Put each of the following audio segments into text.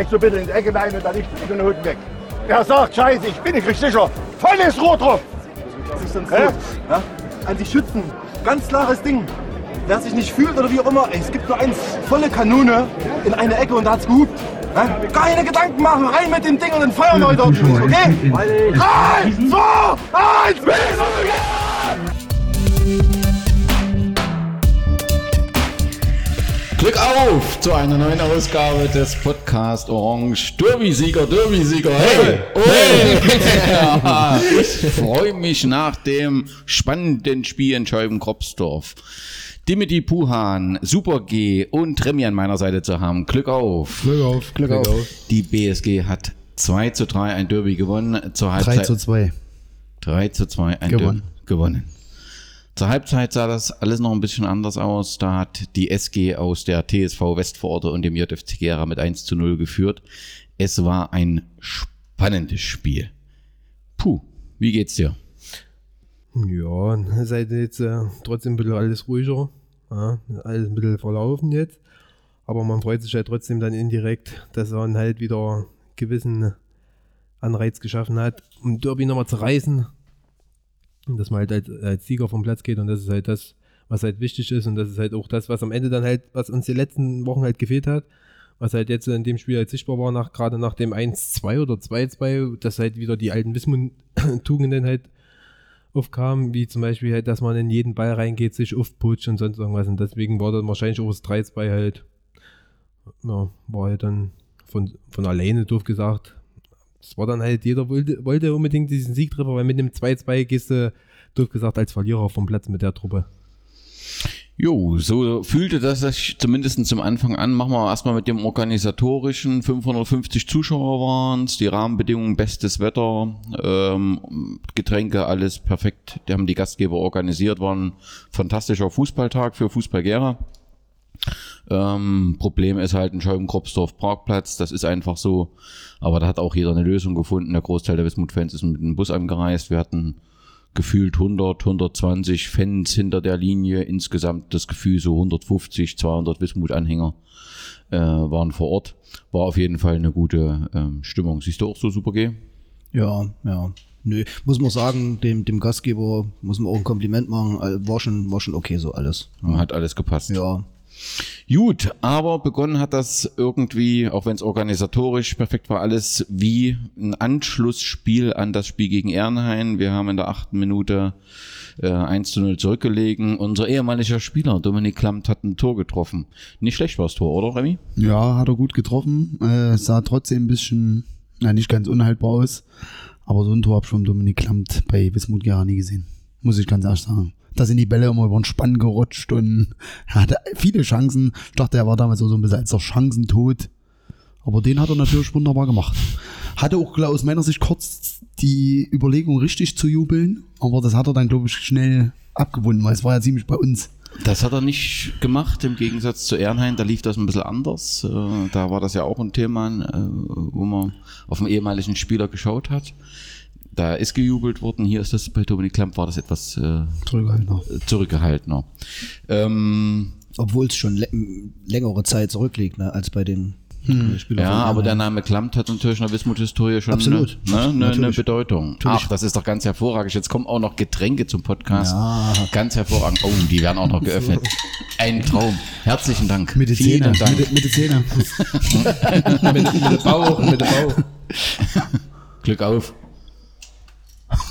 vielleicht so bitte in die Ecke rein und dann nicht mit den Hütten weg. Wer sagt, scheiße, ich bin nicht richtig sicher. Volles Rohr drauf. Das ist sonst Hä? gut. Ja? An die Schützen. Ganz klares Ding. Wer sich nicht fühlt oder wie auch immer, ey, es gibt nur eins, volle Kanone in eine Ecke und da hat's gehupt. Ja? Keine Gedanken machen, rein mit dem Ding und dann feuern wir heute ordentlich, okay? Drei, zwei, eins, Glück auf zu einer neuen Ausgabe des Podcast Orange Derby-Sieger, Derby-Sieger. Hey, hey. Ja, ich freue mich nach dem spannenden Spiel in Scheiben-Kropsdorf. Dimitri Puhan, Super G und Remy an meiner Seite zu haben. Glück auf. Glück auf, Glück, auf. Die BSG hat 2 zu 3 ein Derby gewonnen. Zur 3 Halbzeit zu 2. 3 zu 2 ein Gewonnen. Derby gewonnen. Zur Halbzeit sah das alles noch ein bisschen anders aus. Da hat die SG aus der TSV Westvororte und dem JFC Gera mit 1 zu 0 geführt. Es war ein spannendes Spiel. Puh, wie geht's dir? Ja, seid jetzt äh, trotzdem ein bisschen alles ruhiger. Ja, alles ein bisschen verlaufen jetzt. Aber man freut sich halt trotzdem dann indirekt, dass dann halt wieder gewissen Anreiz geschaffen hat, um Derby nochmal zu reißen. Dass man halt als, als Sieger vom Platz geht und das ist halt das, was halt wichtig ist und das ist halt auch das, was am Ende dann halt, was uns die letzten Wochen halt gefehlt hat, was halt jetzt in dem Spiel halt sichtbar war, nach, gerade nach dem 1-2 oder 2-2, dass halt wieder die alten Wismut-Tugenden halt aufkamen, wie zum Beispiel halt, dass man in jeden Ball reingeht, sich aufputscht und sonst irgendwas. Und deswegen war dann wahrscheinlich auch das 3-2 halt, ja, war halt dann von, von alleine doof gesagt. Es war dann halt, jeder wollte, wollte unbedingt diesen Siegtreffer, weil mit dem 2-2 gehst du, doof gesagt, als Verlierer vom Platz mit der Truppe. Jo, so fühlte das sich zumindest zum Anfang an. Machen wir erstmal mit dem organisatorischen. 550 Zuschauer waren es, die Rahmenbedingungen, bestes Wetter, ähm, Getränke, alles perfekt. Die haben die Gastgeber organisiert, war ein fantastischer Fußballtag für Fußball Gera. Ähm, Problem ist halt ein Scheiben-Kropsdorf Parkplatz, das ist einfach so. Aber da hat auch jeder eine Lösung gefunden. Der Großteil der Wismut-Fans ist mit dem Bus angereist. Wir hatten gefühlt 100, 120 Fans hinter der Linie. Insgesamt das Gefühl so 150, 200 Wismut-Anhänger äh, waren vor Ort. War auf jeden Fall eine gute ähm, Stimmung. Siehst du auch so super G? Ja, ja. Nö, muss man sagen, dem, dem Gastgeber muss man auch ein Kompliment machen. Also War schon, war schon okay so alles. Hat alles gepasst. Ja. Gut, aber begonnen hat das irgendwie, auch wenn es organisatorisch perfekt war, alles wie ein Anschlussspiel an das Spiel gegen Ehrenhain. Wir haben in der achten Minute äh, 1 zu 0 zurückgelegen. Unser ehemaliger Spieler, Dominik Klamt, hat ein Tor getroffen. Nicht schlecht war das Tor, oder Remy? Ja, hat er gut getroffen. Äh, sah trotzdem ein bisschen, na, nicht ganz unhaltbar aus. Aber so ein Tor hab ich von Dominik Klamt bei Wismut Gera nie gesehen. Muss ich ganz ehrlich sagen. Da sind die Bälle immer über den Spann gerutscht und er hatte viele Chancen. Ich dachte, er war damals so ein bisschen als der Chancentod. Aber den hat er natürlich wunderbar gemacht. Hatte auch aus meiner Sicht kurz die Überlegung, richtig zu jubeln. Aber das hat er dann, glaube ich, schnell abgewunden, weil es war ja ziemlich bei uns. Das hat er nicht gemacht, im Gegensatz zu Ehrenhain. Da lief das ein bisschen anders. Äh, Da war das ja auch ein Thema, äh, wo man auf den ehemaligen Spieler geschaut hat. Da ist gejubelt worden. Hier ist das bei Dominik Klamp war das etwas äh, Zurückhaltender. zurückgehaltener. Ähm, Obwohl es schon lä- längere Zeit zurückliegt, ne, als bei den Spielern. ja, von aber der. Name Klammt hat natürlich in der Wismut-Historie schon Absolut. Ne, ne, eine Natürlich. Bedeutung. Ach, das ist doch ganz hervorragend. Jetzt kommen auch noch Getränke zum Podcast. Ganz hervorragend. Oh, die werden auch noch geöffnet. Ein Traum. Herzlichen Dank. Mit den Vielen. Dank. Mit, mit den Zähnen. mit, mit dem Bauch, mit dem Bauch. Glück auf.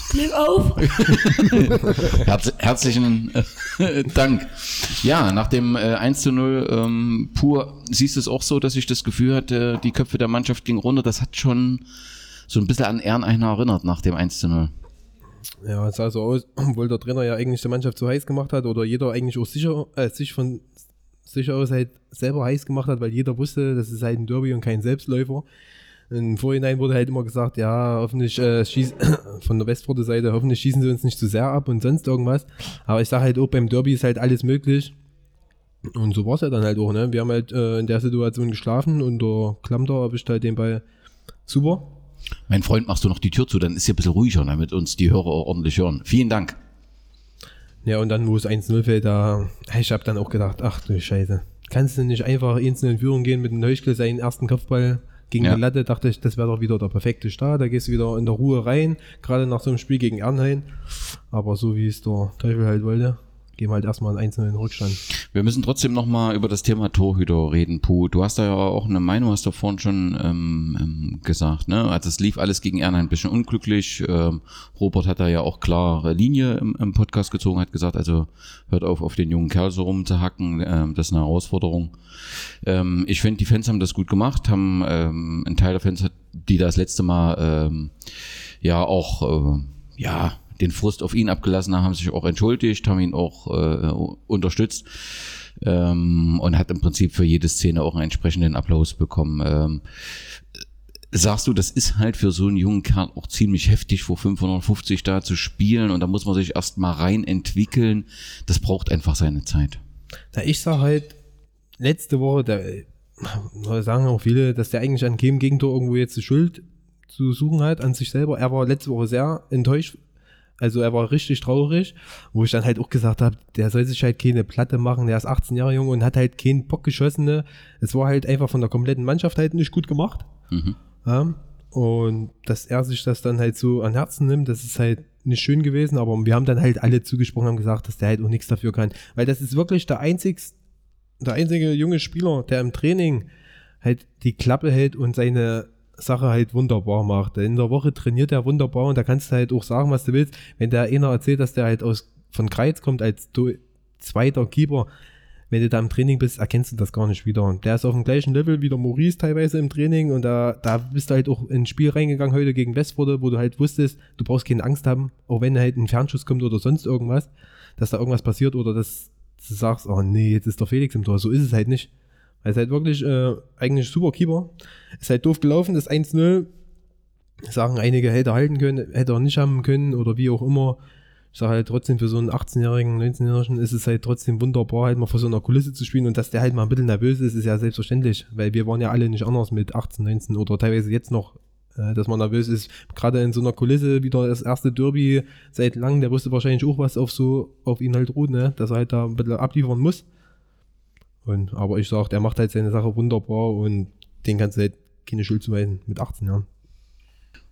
Glück auf! Herz, herzlichen äh, Dank. Ja, nach dem äh, 1 zu 0 ähm, pur siehst du es auch so, dass ich das Gefühl hatte, die Köpfe der Mannschaft gingen runter. Das hat schon so ein bisschen an Ehreneiner erinnert nach dem 1 zu 0. Ja, es sah so aus, obwohl der Trainer ja eigentlich die Mannschaft zu heiß gemacht hat oder jeder eigentlich auch sicher, äh, sich von sich aus halt selber heiß gemacht hat, weil jeder wusste, das ist halt ein Derby und kein Selbstläufer. Im Vorhinein wurde halt immer gesagt, ja, hoffentlich äh, schieß, von der Westforte Seite, hoffentlich schießen sie uns nicht zu sehr ab und sonst irgendwas. Aber ich sage halt auch, beim Derby ist halt alles möglich. Und so war es ja dann halt auch, ne? Wir haben halt äh, in der Situation geschlafen und der Klamter erwischt halt den Ball super. Mein Freund, machst du noch die Tür zu, dann ist hier ein bisschen ruhiger, damit uns die Hörer auch ordentlich hören. Vielen Dank. Ja, und dann, wo es 1-0 fällt, da, ich habe dann auch gedacht, ach du Scheiße. Kannst du nicht einfach einzeln in Führung gehen mit dem Neuschkel seinen ersten Kopfball gegen Ja. die Latte? Dachte ich, das wäre doch wieder der perfekte Start. Da gehst du wieder in der Ruhe rein, gerade nach so einem Spiel gegen Ernheim. Aber so wie es der Teufel halt wollte, gehen wir halt erstmal einen 1-0 in den Rückstand. Wir müssen trotzdem nochmal über das Thema Torhüter reden, Puh. Du hast da ja auch eine Meinung, hast du vorhin schon ähm, ähm, gesagt, ne? Also es lief alles gegen Ernheim ein bisschen unglücklich. Ähm, Robert hat da ja auch klare Linie im, im Podcast gezogen, hat gesagt, also hört auf, auf den jungen Kerl so rumzuhacken, ähm, das ist eine Herausforderung. Ähm, ich finde, die Fans haben das gut gemacht, haben ähm, ein Teil der Fans, die das letzte Mal ähm, ja auch äh, ja den Frust auf ihn abgelassen haben, haben sich auch entschuldigt, haben ihn auch äh, unterstützt ähm, und hat im Prinzip für jede Szene auch einen entsprechenden Applaus bekommen. Ähm, sagst du, das ist halt für so einen jungen Kerl auch ziemlich heftig, vor 550 da zu spielen und da muss man sich erst mal rein entwickeln. Das braucht einfach seine Zeit. Na, ich sag halt, letzte Woche, da sagen auch viele, dass der eigentlich an keinem Gegentor irgendwo jetzt die Schuld zu suchen hat an sich selber. Er war letzte Woche sehr enttäuscht. Also er war richtig traurig, wo ich dann halt auch gesagt habe, der soll sich halt keine Platte machen, der ist 18 Jahre jung und hat halt keinen Bock geschossen. Ne? Es war halt einfach von der kompletten Mannschaft halt nicht gut gemacht. Mhm. Ja? Und dass er sich das dann halt so an Herzen nimmt, das ist halt nicht schön gewesen, aber wir haben dann halt alle zugesprochen, haben gesagt, dass der halt auch nichts dafür kann. Weil das ist wirklich der einzigste der einzige junge Spieler, der im Training halt die Klappe hält und seine Sache halt wunderbar macht. In der Woche trainiert er wunderbar und da kannst du halt auch sagen, was du willst. Wenn der einer erzählt, dass der halt aus von Kreiz kommt als zweiter Keeper, wenn du da im Training bist, erkennst du das gar nicht wieder. Der ist auf dem gleichen Level wie der Maurice teilweise im Training und da, da bist du halt auch ins Spiel reingegangen heute gegen Westforde, wo du halt wusstest, du brauchst keine Angst haben, auch wenn halt ein Fernschuss kommt oder sonst irgendwas, dass da irgendwas passiert oder dass du sagst, oh nee, jetzt ist der Felix im Tor. So ist es halt nicht. Weil es halt wirklich äh, eigentlich super Keeper. Ist halt doof gelaufen, das 1-0. Sagen einige, hätte er halten können, hätte er nicht haben können oder wie auch immer. Ich sage halt trotzdem, für so einen 18-Jährigen, 19-Jährigen ist es halt trotzdem wunderbar, halt mal vor so einer Kulisse zu spielen und dass der halt mal ein bisschen nervös ist, ist ja selbstverständlich, weil wir waren ja alle nicht anders mit 18, 19 oder teilweise jetzt noch, äh, dass man nervös ist. Gerade in so einer Kulisse wieder das erste Derby seit langem, der wusste wahrscheinlich auch, was auf so, auf ihn halt ruht, ne? dass er halt da ein bisschen abliefern muss. Und, aber ich sag, der macht halt seine Sache wunderbar und den kannst du halt keine Schuld zuweisen mit 18 Jahren.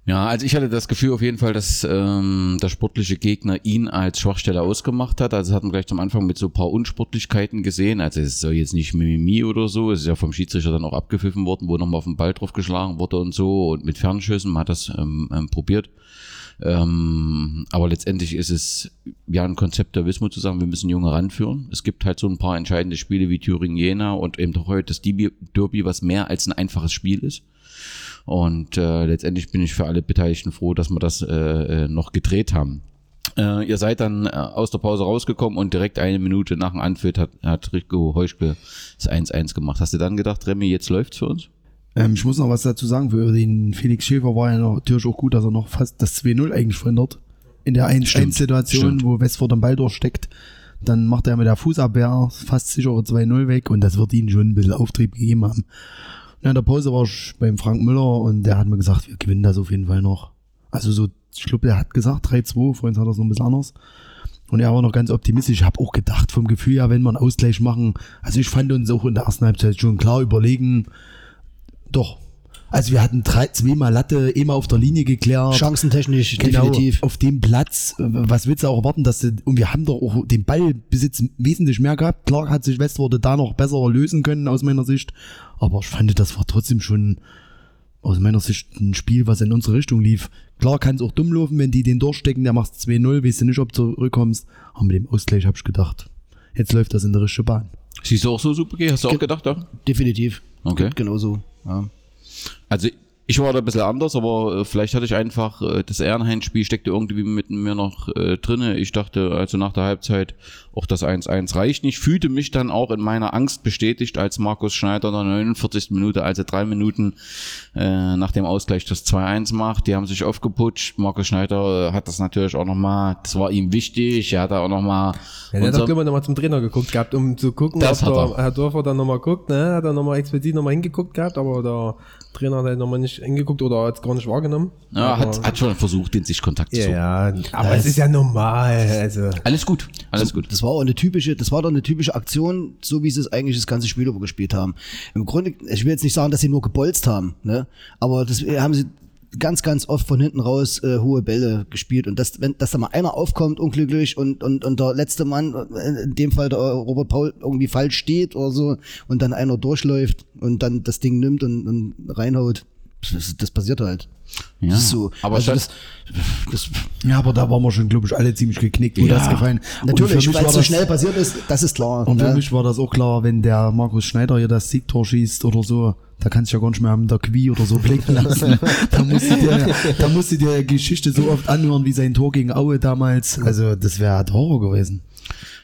Ja, also ich hatte das Gefühl auf jeden Fall, dass ähm, der sportliche Gegner ihn als Schwachstelle ausgemacht hat. Also das hat man gleich zum Anfang mit so ein paar Unsportlichkeiten gesehen. Also es soll jetzt nicht Mimimi oder so. Es ist ja vom Schiedsrichter dann auch abgepfiffen worden, wo nochmal auf den Ball drauf geschlagen wurde und so. Und mit Fernschüssen, man hat das ähm, ähm, probiert. Ähm, aber letztendlich ist es ja ein Konzept der Wismut zu sagen, wir müssen Junge ranführen. Es gibt halt so ein paar entscheidende Spiele wie Thüringen-Jena und eben auch heute das Derby, was mehr als ein einfaches Spiel ist. Und äh, letztendlich bin ich für alle Beteiligten froh, dass wir das äh, äh, noch gedreht haben. Äh, ihr seid dann äh, aus der Pause rausgekommen und direkt eine Minute nach dem Anpfiff hat, hat Rico Heuschke das 1-1 gemacht. Hast du dann gedacht, Remy, jetzt läuft's für uns? Ähm, ich muss noch was dazu sagen. Für den Felix Schäfer war ja natürlich auch gut, dass er noch fast das 2-0 eigentlich verhindert. In der Stimmt, 1-1-Situation, stimmt. wo Westford den Ball durchsteckt. Dann macht er mit der Fußabwehr fast sichere 2-0 weg und das wird ihnen schon ein bisschen Auftrieb gegeben haben. Und in der Pause war ich beim Frank Müller und der hat mir gesagt, wir gewinnen das auf jeden Fall noch. Also so, ich glaube, der hat gesagt 3-2, vorhin hat er es noch ein bisschen anders. Und er war noch ganz optimistisch. Ich habe auch gedacht, vom Gefühl her, wenn wir einen Ausgleich machen, also ich fand uns auch in der ersten Halbzeit schon klar überlegen, doch. Also wir hatten drei, zweimal Latte, einmal auf der Linie geklärt. Chancentechnisch Genau, definitiv. auf dem Platz, was willst du auch erwarten, dass du, und wir haben doch auch den Ballbesitz wesentlich mehr gehabt. Klar hat sich Westworde da noch besser lösen können, aus meiner Sicht. Aber ich fand, das war trotzdem schon aus meiner Sicht ein Spiel, was in unsere Richtung lief. Klar kann es auch dumm laufen, wenn die den durchstecken, der macht 2-0, weißt du nicht, ob du zurückkommst. Aber mit dem Ausgleich habe ich gedacht, jetzt läuft das in der richtige Bahn. Siehst du auch so super, G? Hast du auch gedacht, ja? Definitiv. Okay. Genauso. Ja. Also Ich war da ein bisschen anders, aber äh, vielleicht hatte ich einfach, äh, das Ehrenhain-Spiel steckte irgendwie mit mir noch äh, drinne. Ich dachte also nach der Halbzeit, auch das 1-1 reicht nicht. Fühlte mich dann auch in meiner Angst bestätigt, als Markus Schneider in der 49. Minute, also drei Minuten äh, nach dem Ausgleich das 2-1 macht. Die haben sich aufgeputscht. Markus Schneider äh, hat das natürlich auch nochmal, das war ihm wichtig. Er hat da auch nochmal... Ja, der hat auch immer nochmal zum Trainer geguckt gehabt, um zu gucken, Das ob der Herr Dorfer dann nochmal guckt, ne? Hat er nochmal explizit nochmal hingeguckt gehabt, aber der Trainer hat halt nochmal nicht hingeguckt oder hat es gar nicht wahrgenommen. ja, aber, hat, hat schon versucht, den Sichtkontakt zu ja, ja, aber es ist ja normal, also. Alles gut, alles gut. Das war auch eine typische, das war doch eine typische Aktion, so wie sie es eigentlich das ganze Spiel über gespielt haben. Im Grunde, ich will jetzt nicht sagen, dass sie nur gebolzt haben, ne? Aber das haben sie ganz, ganz oft von hinten raus äh, hohe Bälle gespielt und dass, wenn, dass da mal einer aufkommt, unglücklich und, und, und der letzte Mann, äh, in dem Fall der Robert Paul, irgendwie falsch steht oder so und dann einer durchläuft und dann das Ding nimmt und, und reinhaut. Das, das passiert halt. Ja, Das ist so. aber also das, das, Ja, aber da waren wir schon, glaube ich, alle ziemlich geknickt, wo Ja. das gefallen. Natürlich, für weil es so schnell passiert ist, das ist klar. Und für ne? mich war das auch klar, wenn der Markus Schneider hier das Siegtor schießt oder so, da kannst du ja gar nicht mehr am der Qui oder so blicken lassen. da musst du dir, da musst du dir Geschichte so oft anhören wie sein Tor gegen Aue damals. Also das wäre Horror gewesen.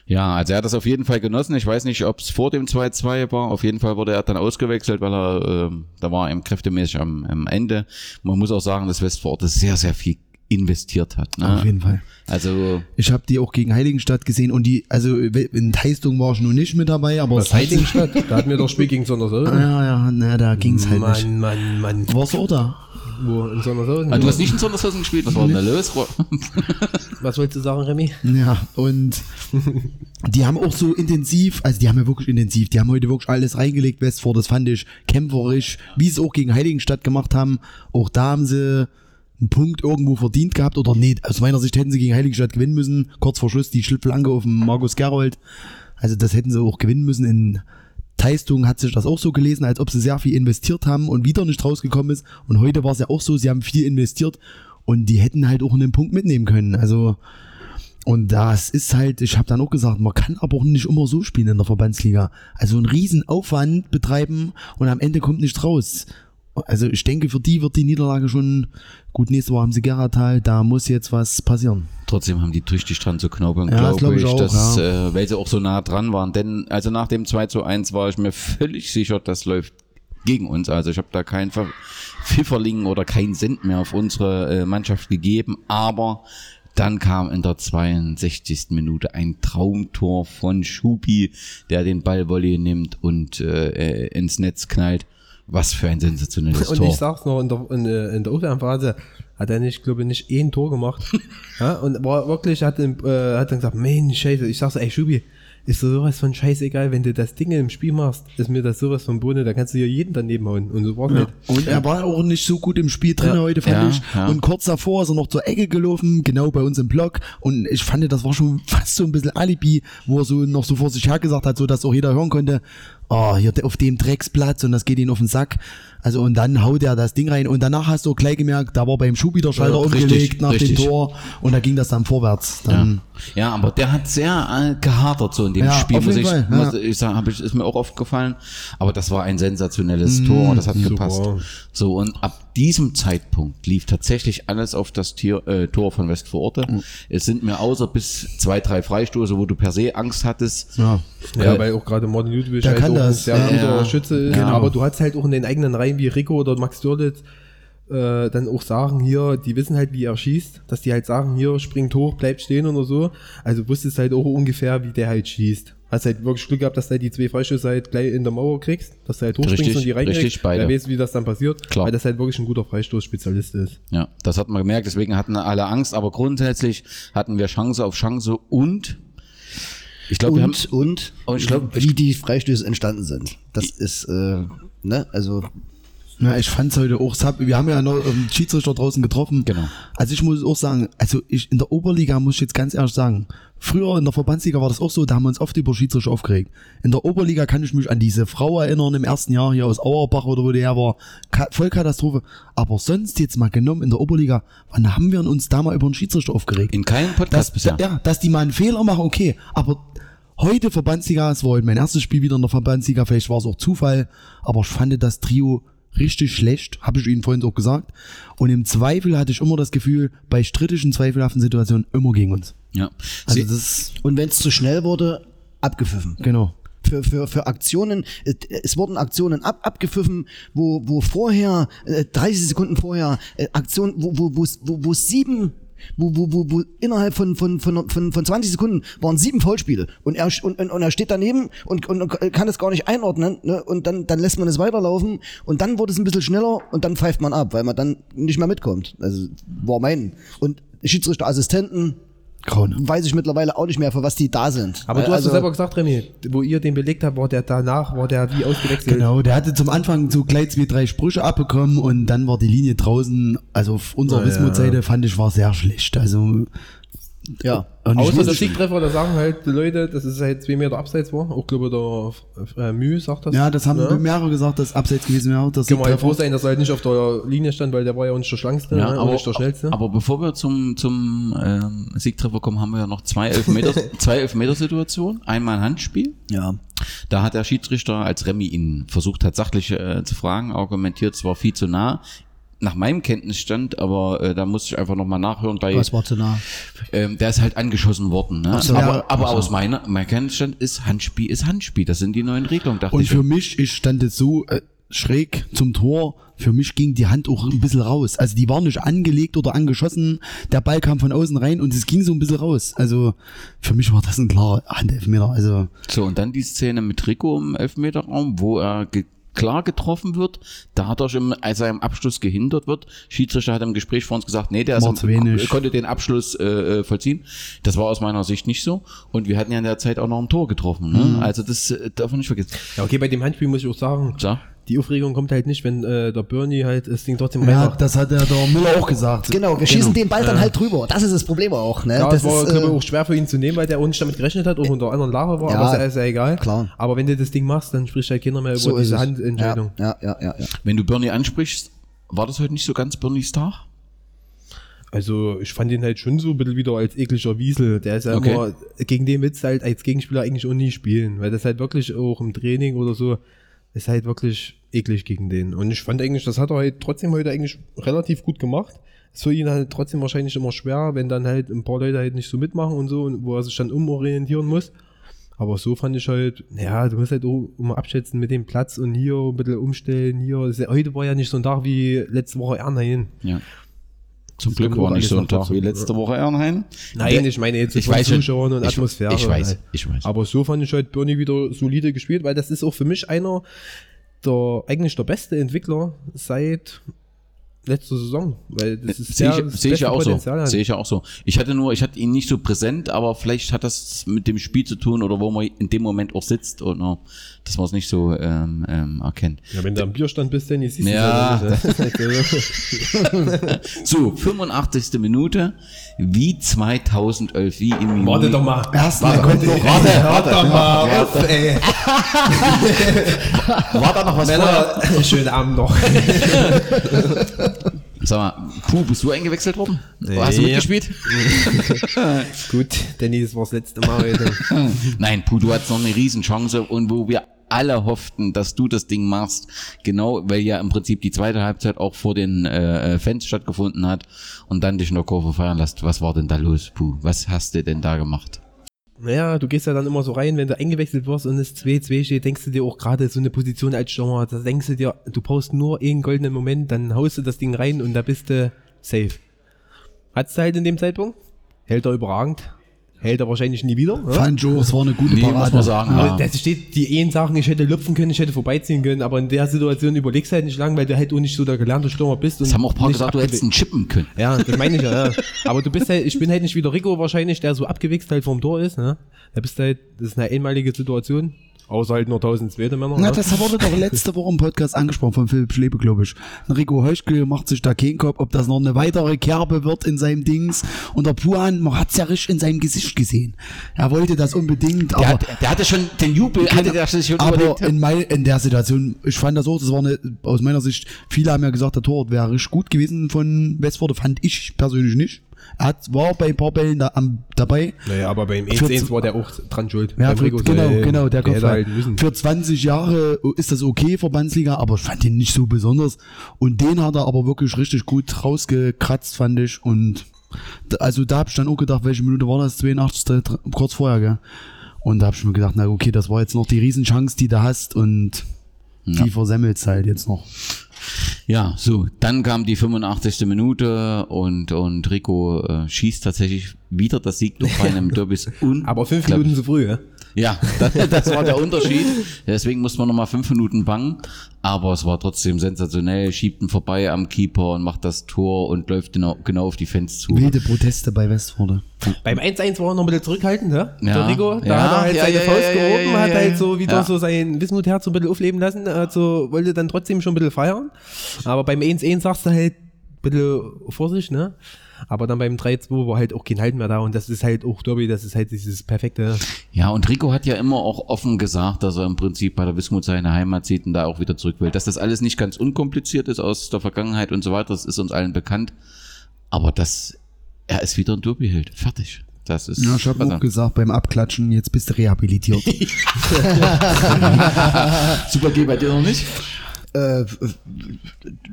Ja, also er hat das auf jeden Fall genossen. Ich weiß nicht, ob es vor dem 2-2 war. Auf jeden Fall wurde er dann ausgewechselt, weil er, ähm, da war er eben kräftemäßig am, am Ende. Man muss auch sagen, dass Westforte sehr, sehr viel investiert hat. Ne? Auf jeden Fall. Also Ich habe die auch gegen Heiligenstadt gesehen und die, also in Teistung war ich nun nicht mit dabei, aber Was Heiligenstadt? Da hatten wir doch Spiel gegen Sondershausen. Ja, ja, na, da ging's halt nicht. Mann, Mann, Mann. Warst du auch da? Wo, in Sondershausen? Ah, du hast nicht in Sondershausen gespielt, was war denn da los? Was wolltest du sagen, Remy? Ja, und die haben auch so intensiv, also die haben ja wirklich intensiv, die haben heute wirklich alles reingelegt, Westford, das fand ich kämpferisch, wie sie es auch gegen Heiligenstadt gemacht haben. Auch da haben sie einen Punkt irgendwo verdient gehabt oder nee, aus meiner Sicht hätten sie gegen Heiligenstadt gewinnen müssen. Kurz vor Schluss die Schlittflanke auf den Markus Gerold. Also das hätten sie auch gewinnen müssen. In Teistung hat sich das auch so gelesen, als ob sie sehr viel investiert haben und wieder nicht rausgekommen ist. Und heute war es ja auch so, sie haben viel investiert und die hätten halt auch einen Punkt mitnehmen können. Also und das ist halt, ich habe dann auch gesagt, man kann aber auch nicht immer so spielen in der Verbandsliga. Also einen riesen Aufwand betreiben und am Ende kommt nichts raus. Also ich denke, für die wird die Niederlage schon, gut, nächste Woche haben sie Geratal, da muss jetzt was passieren. Trotzdem haben die tüchtig dran zu knabbern, Ja, glaube glaub ich, ich auch, dass, ja. äh, weil sie auch so nah dran waren. Denn also nach dem 2 zu 1 war ich mir völlig sicher, das läuft gegen uns. Also ich habe da kein Pfifferling oder kein Cent mehr auf unsere äh, Mannschaft gegeben. Aber dann kam in der 62. Minute ein Traumtor von Schupi, der den Ballvolley nimmt und äh, äh, ins Netz knallt. Was für ein sensationelles Und Tor. ich sag's noch, in der, in, der- in der Aufwärmphase hat er nicht, glaube ich, nicht ein Tor gemacht. ja, und war wirklich, hat, äh, hat dann gesagt, Mensch, scheiße, ich sag so, ey, Schubi, ist so sowas von scheißegal, wenn du das Ding im Spiel machst, ist mir das sowas von Bohne, da kannst du hier jeden daneben hauen. Und so war's nicht. Und er war auch nicht so gut im Spiel drin Ja. heute, fand Ja, ich. ja. Und kurz davor ist er noch zur Ecke gelaufen, genau bei uns im Block. Und ich fand, das war schon fast so ein bisschen Alibi, wo er so noch so vor sich her gesagt hat, so dass auch jeder hören konnte, oh, hier auf dem Drecksplatz und das geht ihm auf den Sack. Also und dann haut er das Ding rein und danach hast du gleich gemerkt, da war beim Schubi der Schalter Ja, richtig, umgelegt nach richtig. dem Tor und da ging das dann vorwärts. Ja. Dann, ja, aber der hat sehr äh, gehadert so in dem Ja, Spiel, auf muss jeden ich, Fall, muss ja. ich sagen, hab ich, ist mir auch aufgefallen. Aber das war ein sensationelles Tor, das hat gepasst. So, und ab diesem Zeitpunkt lief tatsächlich alles auf das Tier, äh, Tor von Westvororte. Es sind mir außer bis zwei, drei Freistoße, wo du per se Angst hattest. ja. Ja, Äh, weil auch gerade Martin Ludwig der halt kann auch ein das, sehr ja. guter Ja. Schütze ist. Genau. Aber du hast halt auch in den eigenen Reihen wie Rico oder Max Dörlitz äh, dann auch sagen hier, die wissen halt, wie er schießt, dass die halt sagen, hier springt hoch, bleibt stehen oder so. Also wusstest halt auch ungefähr, wie der halt schießt. Hast halt wirklich Glück gehabt, dass du halt die zwei Freistöße halt gleich in der Mauer kriegst, dass du halt hochspringst Richtig, und die reinkriegst. richtig, beide. Wer weiß, wie das dann passiert, Klar. weil das halt wirklich ein guter Freistoßspezialist ist. Ja, das hat man gemerkt, deswegen hatten alle Angst, aber grundsätzlich hatten wir Chance auf Chance und ich glaube, wir haben und, und, Und ich glaub, wie die Freistöße entstanden sind. Das ist, äh, ne, also Ja, ich fand's heute auch, hab- wir haben ja noch einen Schiedsrichter draußen getroffen. Genau. Also ich muss auch sagen, also ich in der Oberliga muss ich jetzt ganz ehrlich sagen, früher in der Verbandsliga war das auch so, da haben wir uns oft über Schiedsrichter aufgeregt. In der Oberliga kann ich mich an diese Frau erinnern im ersten Jahr hier aus Auerbach oder wo die her war, Ka Vollkatastrophe. Aber sonst jetzt mal genommen in der Oberliga, wann haben wir uns da mal über einen Schiedsrichter aufgeregt? in keinem dass, Podcast bisher. ja, dass die mal einen Fehler machen, okay. Aber heute Verbandsliga, es war heute mein erstes Spiel wieder in der Verbandsliga, vielleicht war es auch Zufall, aber ich fand das Trio richtig schlecht, habe ich Ihnen vorhin auch gesagt. Und im Zweifel hatte ich immer das Gefühl, bei strittischen, zweifelhaften Situationen immer gegen uns. Ja. Also Sie- das, Und wenn es zu schnell wurde, abgepfiffen. genau. Für, für, für Aktionen, es- es wurden Aktionen ab, abgepfiffen, wo, wo vorher, äh, 30 Sekunden vorher, äh, Aktionen, wo, wo, wo, wo, wo sieben, wo, wo, wo, wo innerhalb von, von, von, von, von 20 Sekunden waren sieben Foulspiele und er, und, und, und er steht daneben und, und, und kann es gar nicht einordnen ne? und dann, dann lässt man es weiterlaufen und dann wurde es ein bisschen schneller und dann pfeift man ab, weil man dann nicht mehr mitkommt. Also war mein. Und Schiedsrichterassistenten, Grauen. weiß ich mittlerweile auch nicht mehr, für was die da sind. Aber Weil, du hast also, es selber gesagt, René, wo ihr den belegt habt, war der danach, war der wie ausgewechselt. Genau, der hatte zum Anfang so gleich zwei, drei Sprüche abbekommen und dann war die Linie draußen, also auf unserer ja. Wismut-Seite fand ich war sehr schlecht. Also ja. und ich Außer der Siegtreffer, da sagen halt die Leute, dass es halt zwei Meter abseits war. Auch glaube der äh, Mühe sagt das. Ja, das haben ne? mehrere gesagt, dass abseits gewesen wäre. Das Können wir halt Siegtreffer. froh sein, dass er halt nicht auf der Linie stand, weil der war ja auch nicht der schlankste Ja, ne? aber, nicht der schnellste. aber bevor wir zum, zum ähm, Siegtreffer kommen, haben wir ja noch zwei Elfmeter, zwei Elfmeter-Situationen. Einmal ein Handspiel. Ja. Da hat der Schiedsrichter, als Remy ihn versucht hat, sachlich äh, zu fragen, argumentiert, es war viel zu nah. Nach meinem Kenntnisstand, aber äh, da musste ich einfach nochmal nachhören bei, Was war zu nah? ähm, der ist halt angeschossen worden. Ne? so, aber ja. aber so. aus meiner, mein Kenntnisstand ist Handspiel ist Handspiel. Das sind die neuen Regelungen, dachte Und ich. für mich, ich stand jetzt so äh, schräg zum Tor. Für mich ging die Hand auch ein bisschen raus. Also die war nicht angelegt oder angeschossen. Der Ball kam von außen rein und es ging so ein bisschen raus. Also für mich war das ein klarer Handelfmeter. Also So, und dann die Szene mit Rico im Elfmeterraum, wo er ge klar getroffen wird, dadurch im, als er im Abschluss gehindert wird. Schiedsrichter hat im Gespräch vor uns gesagt, nee, der ist im, konnte den Abschluss äh, äh, vollziehen. Das war aus meiner Sicht nicht so. Und wir hatten ja in der Zeit auch noch ein Tor getroffen. Ne? Mhm. Also das äh, darf man nicht vergessen. ja, okay, bei dem Handspiel muss ich auch sagen, So. Die Aufregung kommt halt nicht, wenn äh, der Bernie halt das Ding trotzdem ja, reinmacht. das hat der, der Müller auch gesagt. Genau, wir schießen den Ball dann halt drüber. Das ist das Problem auch. Ne? Ja, das das war, ist, äh, auch schwer für ihn zu nehmen, weil der auch nicht damit gerechnet hat, auch unter anderen Lager war, Ja, aber ist ja egal. klar. Aber wenn du das Ding machst, dann spricht halt keiner mehr über so diese es. Handentscheidung. Ja, ja, ja, ja. Wenn du Bernie ansprichst, war das heute nicht so ganz Bernies Tag? Also ich fand ihn halt schon so ein bisschen wieder als ekliger Wiesel. Der ist ja Okay. immer, gegen den willst du halt als Gegenspieler eigentlich auch nie spielen, weil das halt wirklich auch im Training oder so ist halt wirklich eklig gegen den. Und ich fand eigentlich, das hat er halt trotzdem heute eigentlich relativ gut gemacht. Es für ihn halt trotzdem wahrscheinlich immer schwer, wenn dann halt ein paar Leute halt nicht so mitmachen und so, und wo er sich dann umorientieren muss. Aber so fand ich halt, ja, du musst halt auch immer abschätzen mit dem Platz und hier ein bisschen umstellen, hier. Heute war ja nicht so ein Tag wie letzte Woche Ernheim. Ja. Zum Glück war nicht so ein Tag wie letzte Woche Ernheim. Nein, Der- ich meine jetzt ich weiß. Zuschauern und Ich- Atmosphäre. ich weiß, Halt. ich weiß. Aber so fand ich halt Bernie wieder solide gespielt, weil das ist auch für mich einer der eigentlich der beste Entwickler seit letzter Saison. Weil das ist Sehe ich, sehe ich ja auch so. Potenzial hat. Sehe ich ja auch so. Ich hatte nur, ich hatte ihn nicht so präsent, aber vielleicht hat das mit dem Spiel zu tun oder wo man in dem Moment auch sitzt oder dass man es nicht so ähm, ähm, erkennt. Ja, wenn du am Bierstand bist, dann siehst du Ja, es ne? So, 85. Minute, wie 2011, wie im. Warte doch mal. Erstmal kommt noch Warte, warte doch mal auf, ey. War da noch was vorher? Männer, schönen Abend noch. Sag mal, Puh, bist du eingewechselt worden? Hast du mitgespielt? Gut, Danny, das war das letzte Mal heute. Nein, Puh, du hattest noch eine Riesenchance und wo wir alle hofften, dass du das Ding machst, genau, weil ja im Prinzip die zweite Halbzeit auch vor den äh, Fans stattgefunden hat und dann dich in der Kurve feiern lässt. Was war denn da los, Puh? Was hast du denn da gemacht? Naja, du gehst ja dann immer so rein, wenn du eingewechselt wirst und es 2-2 steht, denkst du dir auch gerade so eine Position als Stürmer, da denkst du dir, du brauchst nur einen goldenen Moment, dann haust du das Ding rein und da bist du safe. Hat's halt in dem Zeitpunkt? Hält er überragend. Hält er wahrscheinlich nie wieder. Ne? Fand ich auch, es war eine gute Nee, muss Parade. man sagen. Aber Ja. das steht, die einen sagen, ich hätte lüpfen können, ich hätte vorbeiziehen können, aber in der Situation überlegst du halt nicht lang, weil du halt auch nicht so der gelernte Stürmer bist. Das haben auch ein paar gesagt, du hättest ihn chippen können. ja, das meine ich ja, ja. Aber du bist halt, ich bin halt nicht wie der Rico wahrscheinlich, der so abgewichst halt vom Tor ist, ne? Da bist du halt, das ist eine einmalige Situation. Außer halt nur 1000 zweite Männer. Na, ne? das wurde doch letzte Woche im Podcast angesprochen von Philipp Schlebe, glaube ich. Rico Heuschkel macht sich da keinen Kopf, ob das noch eine weitere Kerbe wird in seinem Dings. Und der Puan, man hat's ja richtig in seinem Gesicht gesehen. Er wollte das unbedingt, Der, aber, hat, der hatte schon den Jubel, hatte der schon aber überlegt. in, mein, in der Situation, ich fand das auch, das war eine, aus meiner Sicht, viele haben ja gesagt, der Torwart wäre richtig gut gewesen von Westforde, fand ich persönlich nicht. Er hat, war bei ein paar Bällen da, am, dabei. Naja, aber beim Für 1-1 z- war der auch dran schuld. Ja, für, genau, genau, der hätte Kopf. halt. Für 20 Jahre ist das okay, Verbandsliga, aber ich fand den nicht so besonders. Und den hat er aber wirklich richtig gut rausgekratzt, fand ich. Und da- also da hab ich dann auch gedacht, welche Minute war das? 82. dr- kurz vorher, gell? Und da hab ich mir gedacht, na okay, das war jetzt noch die Riesenchance, die du hast und die versemmelst halt jetzt noch. Ja, so, dann kam die 85. Minute und, und Rico äh, schießt tatsächlich wieder das Sieg durch bei einem Derby. Ist Aber fünf. Minuten zu früh, ja? Ja, das, das war der Unterschied. Deswegen musste man nochmal fünf Minuten bangen. Aber es war trotzdem sensationell. Schiebt ihn vorbei am Keeper und macht das Tor und läuft genau, genau auf die Fans zu. Wilde Proteste bei Westforde. Beim 1-1 war er noch ein bisschen zurückhaltend, ne? Ja. Der Rico, da Ja, hat er halt ja, seine ja, Faust gehoben, ja, hat halt so wieder Ja. so sein Wismut-Herz so ein bisschen aufleben lassen, also wollte dann trotzdem schon ein bisschen feiern. Aber beim 1-1 sagst du halt ein bisschen Vorsicht, ne? Aber dann beim 3-2 war halt auch kein Halt mehr da und das ist halt auch Derby, das ist halt dieses perfekte. Ja, und Rico hat ja immer auch offen gesagt, dass er im Prinzip bei der Wismut seine Heimat sieht und da auch wieder zurück will. Dass das alles nicht ganz unkompliziert ist aus der Vergangenheit und so weiter, das ist uns allen bekannt. Aber das, er ist wieder ein Derby-Held. Fertig. Das ist. Ja, ich habe also- auch gesagt, beim Abklatschen, jetzt bist du rehabilitiert. Super G bei dir noch nicht? Äh,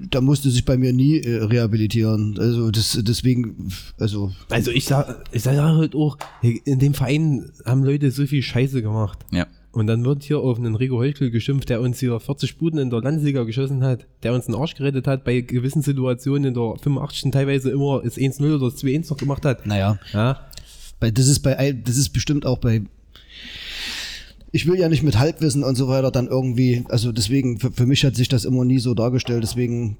da musste sich bei mir nie äh, rehabilitieren. Also das, deswegen, also Also ich sag, ich sag halt auch, in dem Verein haben Leute so viel Scheiße gemacht. Ja. Und dann wird hier auf einen Rico Heuchel geschimpft, der uns hier 40 Buden in der Landesliga geschossen hat, der uns den Arsch gerettet hat, bei gewissen Situationen in der 85. teilweise immer das 1-0 oder das 2-1 noch gemacht hat. naja, Ja, bei, das ist bei, all- das ist bestimmt auch bei. Ich will ja nicht mit Halbwissen und so weiter dann irgendwie, also deswegen, für, für mich hat sich das immer nie so dargestellt, deswegen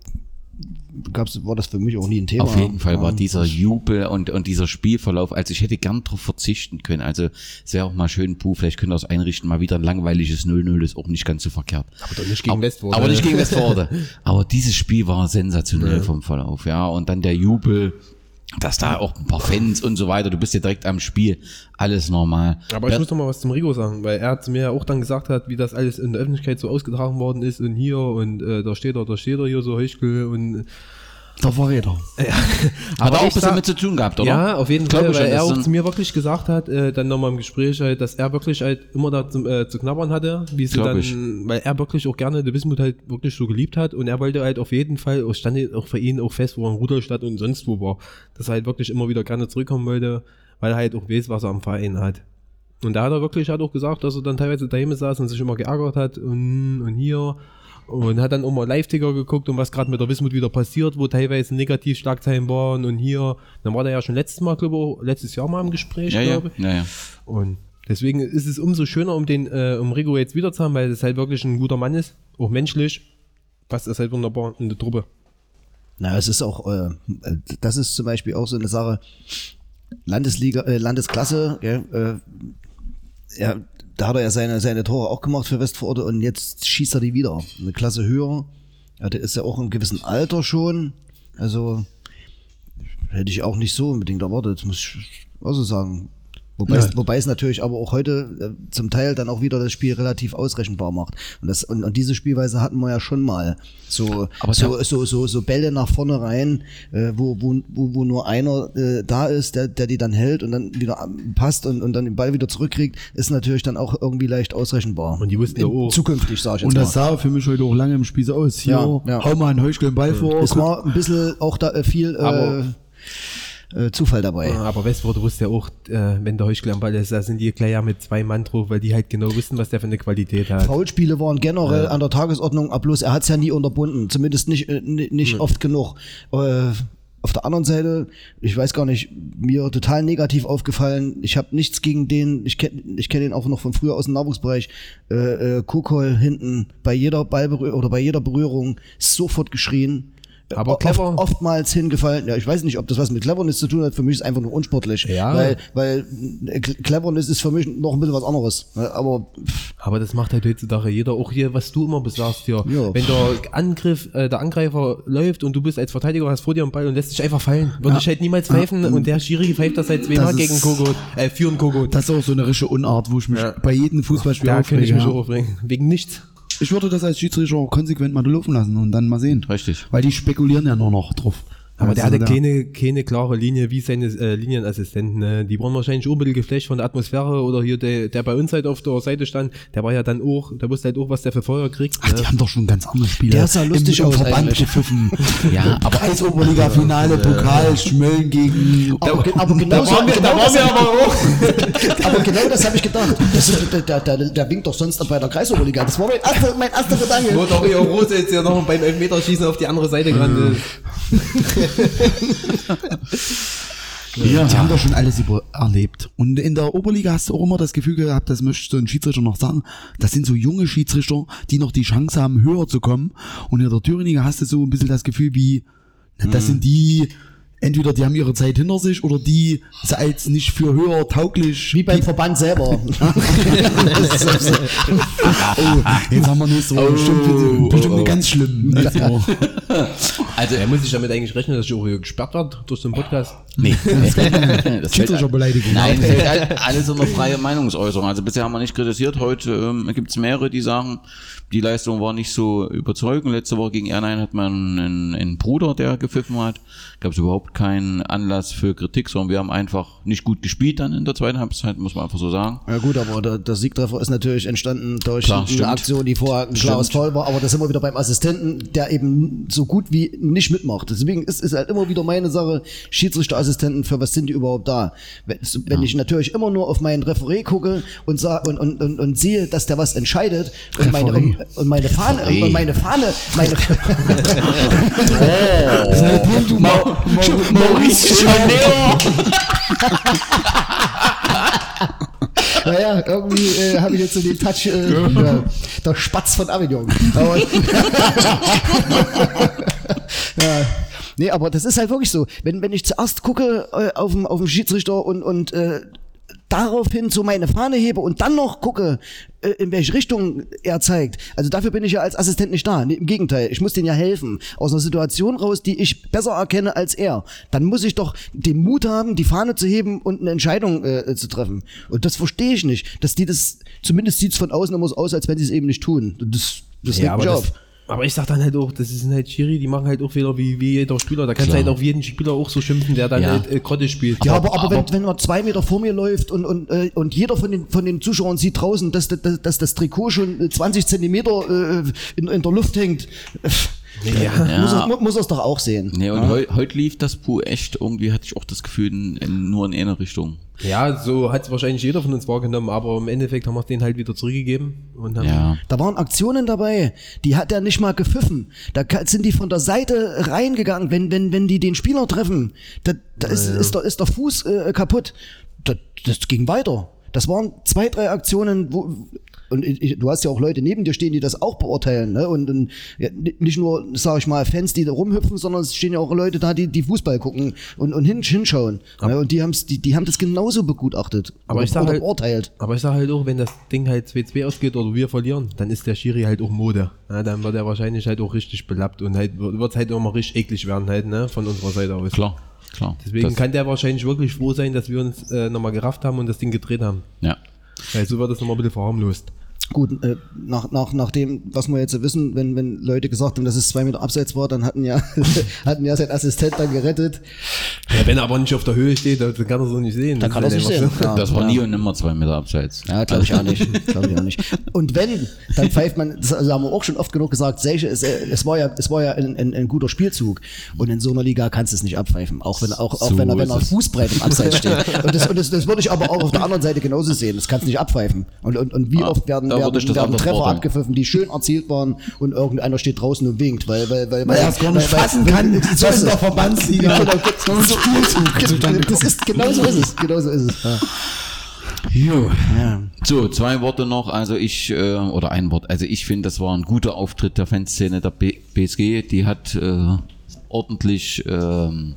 gab's, war das für mich auch nie ein Thema. Auf jeden Fall war Ja. dieser Jubel und, und dieser Spielverlauf, also ich hätte gern drauf verzichten können. Also es wäre auch mal schön, puh, vielleicht können wir das einrichten, mal wieder ein langweiliges 0-0, ist auch nicht ganz so verkehrt. aber doch nicht gegen aber, Westford. Aber nicht gegen Westforde. aber dieses Spiel war sensationell vom Verlauf, ja. Und dann der Jubel, dass da auch ein paar Fans und so weiter, du bist ja direkt am Spiel, alles normal. Aber ich muss noch mal was zum Rico sagen, weil er zu mir ja auch dann gesagt hat, wie das alles in der Öffentlichkeit so ausgetragen worden ist und hier und äh, da steht er, da steht er hier so Heuchel und Der Verräter. hat er auch ein ich bisschen sag- mit zu tun gehabt, oder? Ja, auf jeden Fall, weil schon, er auch zu mir wirklich gesagt hat, äh, dann nochmal im Gespräch halt, dass er wirklich halt immer da zum, äh, zu knabbern hatte, wie sie dann, ich. weil er wirklich auch gerne die Wismut halt wirklich so geliebt hat und er wollte halt auf jeden Fall, auch stand auch für ihn auch fest, wo er in Rudolstadt und sonst wo war, dass er halt wirklich immer wieder gerne zurückkommen wollte, weil er halt auch weiß, was er am Verein hat. Und da hat er wirklich halt auch gesagt, dass er dann teilweise daheim saß und sich immer geärgert hat und, und hier und hat dann auch mal Live-Ticker geguckt und was gerade mit der Wismut wieder passiert, wo teilweise negativ Schlagzeilen waren und hier. Dann war der ja schon letztes Mal, glaube ich, letztes Jahr mal im Gespräch, ja, glaube ich. ja, ja. Und deswegen ist es umso schöner, um den, äh, um Rigo jetzt wieder zu haben, weil es halt wirklich ein guter Mann ist, auch menschlich. Passt das halt wunderbar in der Truppe. Na, es ist auch, äh, das ist zum Beispiel auch so eine Sache, Landesliga, äh, Landesklasse, ja, äh, ja, da hat er ja seine, seine Tore auch gemacht für Westforde und jetzt schießt er die wieder. Eine Klasse höher. Ja, der ist ja auch im gewissen Alter schon. Also hätte ich auch nicht so unbedingt erwartet, muss ich auch so sagen. Wobei, es, wobei es natürlich aber auch heute äh, zum Teil dann auch wieder das Spiel relativ ausrechenbar macht. Und, das, und, und diese Spielweise hatten wir ja schon mal. So, Aber so, so, so, so Bälle nach vorne rein, äh, wo, wo, wo, wo nur einer äh, da ist, der, der die dann hält und dann wieder ähm, passt und, und dann den Ball wieder zurückkriegt, ist natürlich dann auch irgendwie leicht ausrechenbar. Und die wussten ja auch- Zukünftig, sag ich jetzt Und das mal. sah für mich heute auch lange im Spiel so aus. Hier, Ja, ja. hau mal einen Heuchel den Ball vor. Es war ein bisschen auch da äh, viel äh, Aber- äh, Zufall dabei. Aber Westford wusste ja auch, äh, wenn der Heuchel am Ball ist, da sind die gleich ja mit zwei Mann drauf, weil die halt genau wissen, was der für eine Qualität hat. Foulspiele waren generell an der Tagesordnung, aber bloß er hat es ja nie unterbunden, zumindest nicht, äh, ni- nicht oft genug. Äh, auf der anderen Seite, ich weiß gar nicht, mir total negativ aufgefallen. Ich habe nichts gegen den, ich kenne ich kenn den auch noch von früher aus dem Nachwuchsbereich. Äh, äh, Kukol hinten bei jeder Ballberührung oder bei jeder Berührung sofort geschrien. Aber Oft- clever. oftmals hingefallen. Ja, ich weiß nicht, ob das was mit Cleverness zu tun hat. Für mich ist es einfach nur unsportlich. Ja. Weil, weil äh, Cleverness ist für mich noch ein bisschen was anderes. Aber pff, Aber das macht halt heutzutage jeder, auch hier, was du immer besagst hier. Ja. Wenn der Angriff, äh, der Angreifer läuft und du bist als Verteidiger, hast vor dir einen Ball und lässt dich einfach fallen, würde ich halt niemals pfeifen und der Schiri pfeift das seit zweimal Das gegen ist- Kogut, äh, für einen Kogut. Das ist auch so eine richtige Unart, wo ich mich Ja. bei jedem Fußballspiel Da könnte ich mich ja. aufregen. Wegen nichts. Ich würde das als Schiedsrichter auch konsequent mal laufen lassen und dann mal sehen. Richtig. Weil die spekulieren ja nur noch drauf. Aber der hatte da- keine, keine klare Linie wie seine äh, Linienassistenten. Ne? Die waren wahrscheinlich auch ein bisschen geflasht von der Atmosphäre oder hier der, der bei uns halt auf der Seite stand, der war ja dann auch, der wusste halt auch, was der für Feuer kriegt. Ach, die ne? haben doch schon ganz andere Spiele. Der sah lustig im, im aus Verband gepfiffen. Ja, aber Kreisoberliga-Finale, Pokal, Schmölln gegen. Aber, aber genau, so, genau, das, aber auch. aber genau das habe ich gedacht. Das ist, der, der, der, der winkt doch sonst bei der Kreisoberliga. Das war mein erster, mein erster Gedanke. Wo Dario Rose jetzt ja noch beim Elfmeterschießen auf die andere Seite gerannt ist. Ja. Die haben doch schon alles über erlebt. Und in der Oberliga hast du auch immer das Gefühl gehabt, das möchte so ein Schiedsrichter noch sagen, das sind so junge Schiedsrichter, die noch die Chance haben, höher zu kommen. Und in der Thüringer hast du so ein bisschen das Gefühl wie, na, das sind die, entweder die haben ihre Zeit hinter sich oder die sind als nicht für höher tauglich. Wie beim Verband selber. oh, jetzt haben wir nächste Woche bestimmt, bestimmt eine ganz schlimm. also Er muss sich damit eigentlich rechnen, dass ich auch hier gesperrt wird durch den Podcast. Nee. das fällt, Schiedsrichterbeleidigung. Nein, fällt halt alles unter freie Meinungsäußerung. Also bisher haben wir nicht kritisiert. Heute ähm, gibt es mehrere, die sagen, die Leistung war nicht so überzeugend. Letzte Woche gegen Ernheim hat man einen, einen Bruder, der gepfiffen hat. Gab es überhaupt keinen Anlass für Kritik, sondern wir haben einfach nicht gut gespielt dann in der zweiten Halbzeit, muss man einfach so sagen. Ja gut, aber der, der Siegtreffer ist natürlich entstanden durch Klar, eine stimmt. Aktion, die vorher ein klares. Foul war. Aber da sind wir wieder beim Assistenten, der eben so gut wie nicht mitmacht. Deswegen ist es halt immer wieder meine Sache, Schiedsrichterassistenten, für was sind die überhaupt da? Wenn, wenn ich natürlich immer nur auf meinen Referee gucke und, sag, und, und, und, und sehe, dass der was entscheidet und meine, und, meine Fahne, Referee. und meine Fahne, meine, du Ma Maurice naja, irgendwie äh, habe ich jetzt so den Touch, äh, ja, der Spatz von Avignon. Aber, ja. Nee, aber das ist halt wirklich so. Wenn, wenn ich zuerst gucke äh, auf den auf den Schiedsrichter und, und äh, daraufhin so meine Fahne hebe und dann noch gucke, äh, in welche Richtung er zeigt. Also dafür bin ich ja als Assistent nicht da. Nee, Im Gegenteil, ich muss denen ja helfen. Aus einer Situation raus, die ich besser erkenne als er. Dann muss ich doch den Mut haben, die Fahne zu heben und eine Entscheidung äh, zu treffen. Und das verstehe ich nicht. Dass die das, zumindest sieht es von außen immer so aus, als wenn sie es eben nicht tun. Das, das Ja, regt mich das, auf. Aber ich sag dann halt auch, das ist halt Schiri, die machen halt auch Fehler wie, wie jeder Spieler. Da kannst du halt auf jeden Spieler auch so schimpfen, der dann Ja. halt äh, Grotte spielt. Ja, aber, aber, wenn, wenn man zwei Meter vor mir läuft und, und, äh, und jeder von den, von den Zuschauern sieht draußen, dass, dass, dass das Trikot schon äh, 20 Zentimeter äh, in, in der Luft hängt, äh, ja. muss, er, mu- muss es doch auch sehen. Nee, und heu, heute lief das Puh echt, irgendwie hatte ich auch das Gefühl, in, in, nur in eine Richtung. ja, so hat es wahrscheinlich jeder von uns wahrgenommen, aber im Endeffekt haben wir es denen halt wieder zurückgegeben. Und haben, Ja. Da waren Aktionen dabei, die hat er nicht mal gepfiffen. Da sind die von der Seite reingegangen, wenn, wenn, wenn die den Spieler treffen. Da, da ist, ist, der, ist der Fuß äh, kaputt. Da, das ging weiter. Das waren zwei, drei Aktionen, wo. Und ich, du hast ja auch Leute neben dir stehen, die das auch beurteilen. Ne? Und, und ja, nicht nur, sag ich mal, Fans, die da rumhüpfen, sondern es stehen ja auch Leute da, die, die Fußball gucken und, und hin, hinschauen. Ne? Und die, haben's, die, die haben das genauso begutachtet. Aber oder, ich sag oder halt- beurteilt. Aber ich sag halt auch, wenn das Ding halt 2-2 ausgeht oder wir verlieren, dann ist der Schiri halt auch Mode. Ja, dann wird er wahrscheinlich halt auch richtig belappt und halt wird halt immer richtig eklig werden halt, ne, von unserer Seite aus. Klar, klar. Deswegen das, kann der wahrscheinlich wirklich froh sein, dass wir uns äh, nochmal gerafft haben und das Ding gedreht haben. ja. Weil so wird das nochmal ein bisschen verharmlost. Gut, äh, nach, nach, nach dem, was wir jetzt wissen, wenn, wenn Leute gesagt haben, dass es zwei Meter abseits war, dann hatten ja, hatten ja sein Assistent dann gerettet. Ja, wenn er aber nicht auf der Höhe steht, dann kann er so nicht sehen. Da Das kann er einfach sehen. Ja, Das war ja. nie und nimmer zwei Meter abseits. Ja, glaube ich auch nicht. Glaube ich auch nicht. Und wenn, dann pfeift man, das haben wir auch schon oft genug gesagt, es, äh, es war ja, es war ja ein, ein, ein guter Spielzug. Und in so einer Liga kannst du es nicht abpfeifen. Auch wenn, auch, auch So wenn er, wenn er fußbreit im Abseits steht. Und das, und das, das würde ich aber auch auf der anderen Seite genauso sehen. Das kannst du nicht abpfeifen. Und, und, und wie Ah, oft werden, da werden, das werden Treffer beurteilen. abgepfiffen, die schön erzielt waren und irgendeiner steht draußen und winkt, weil, weil, weil, Weil er es gar nicht fassen kann, so dass ist der es. Verbandsliga Genau, so das ist, genau so ist es. Genau so ist es. Ja. Jo. Ja. So, zwei Worte noch. Also ich, äh, oder ein Wort. Also ich finde, das war ein guter Auftritt der Fanszene der B BSG. Die hat äh, ordentlich ähm,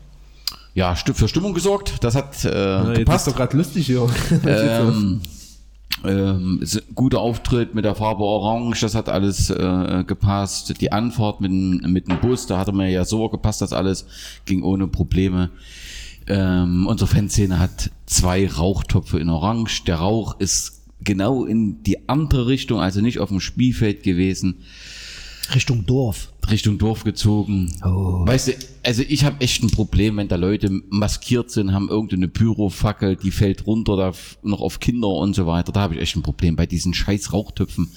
ja, für Stimmung gesorgt. Das hat äh, Ja, jetzt gepasst. ist doch gerade lustig hier. Ähm, ähm, guter Auftritt mit der Farbe Orange, das hat alles äh, gepasst. Die Anfahrt mit, mit dem Bus, da hatte mir ja so gepasst, das alles ging ohne Probleme. Ähm, unsere Fanszene hat zwei Rauchtöpfe in Orange. Der Rauch ist genau in die andere Richtung, also nicht auf dem Spielfeld gewesen. Richtung Dorf. Richtung Dorf gezogen. Weißt du, also ich habe echt ein Problem, wenn da Leute maskiert sind, haben irgendeine Pyrofackel, die fällt runter, da noch auf Kinder und so weiter. Da habe ich echt ein Problem bei diesen scheiß Rauchtöpfen.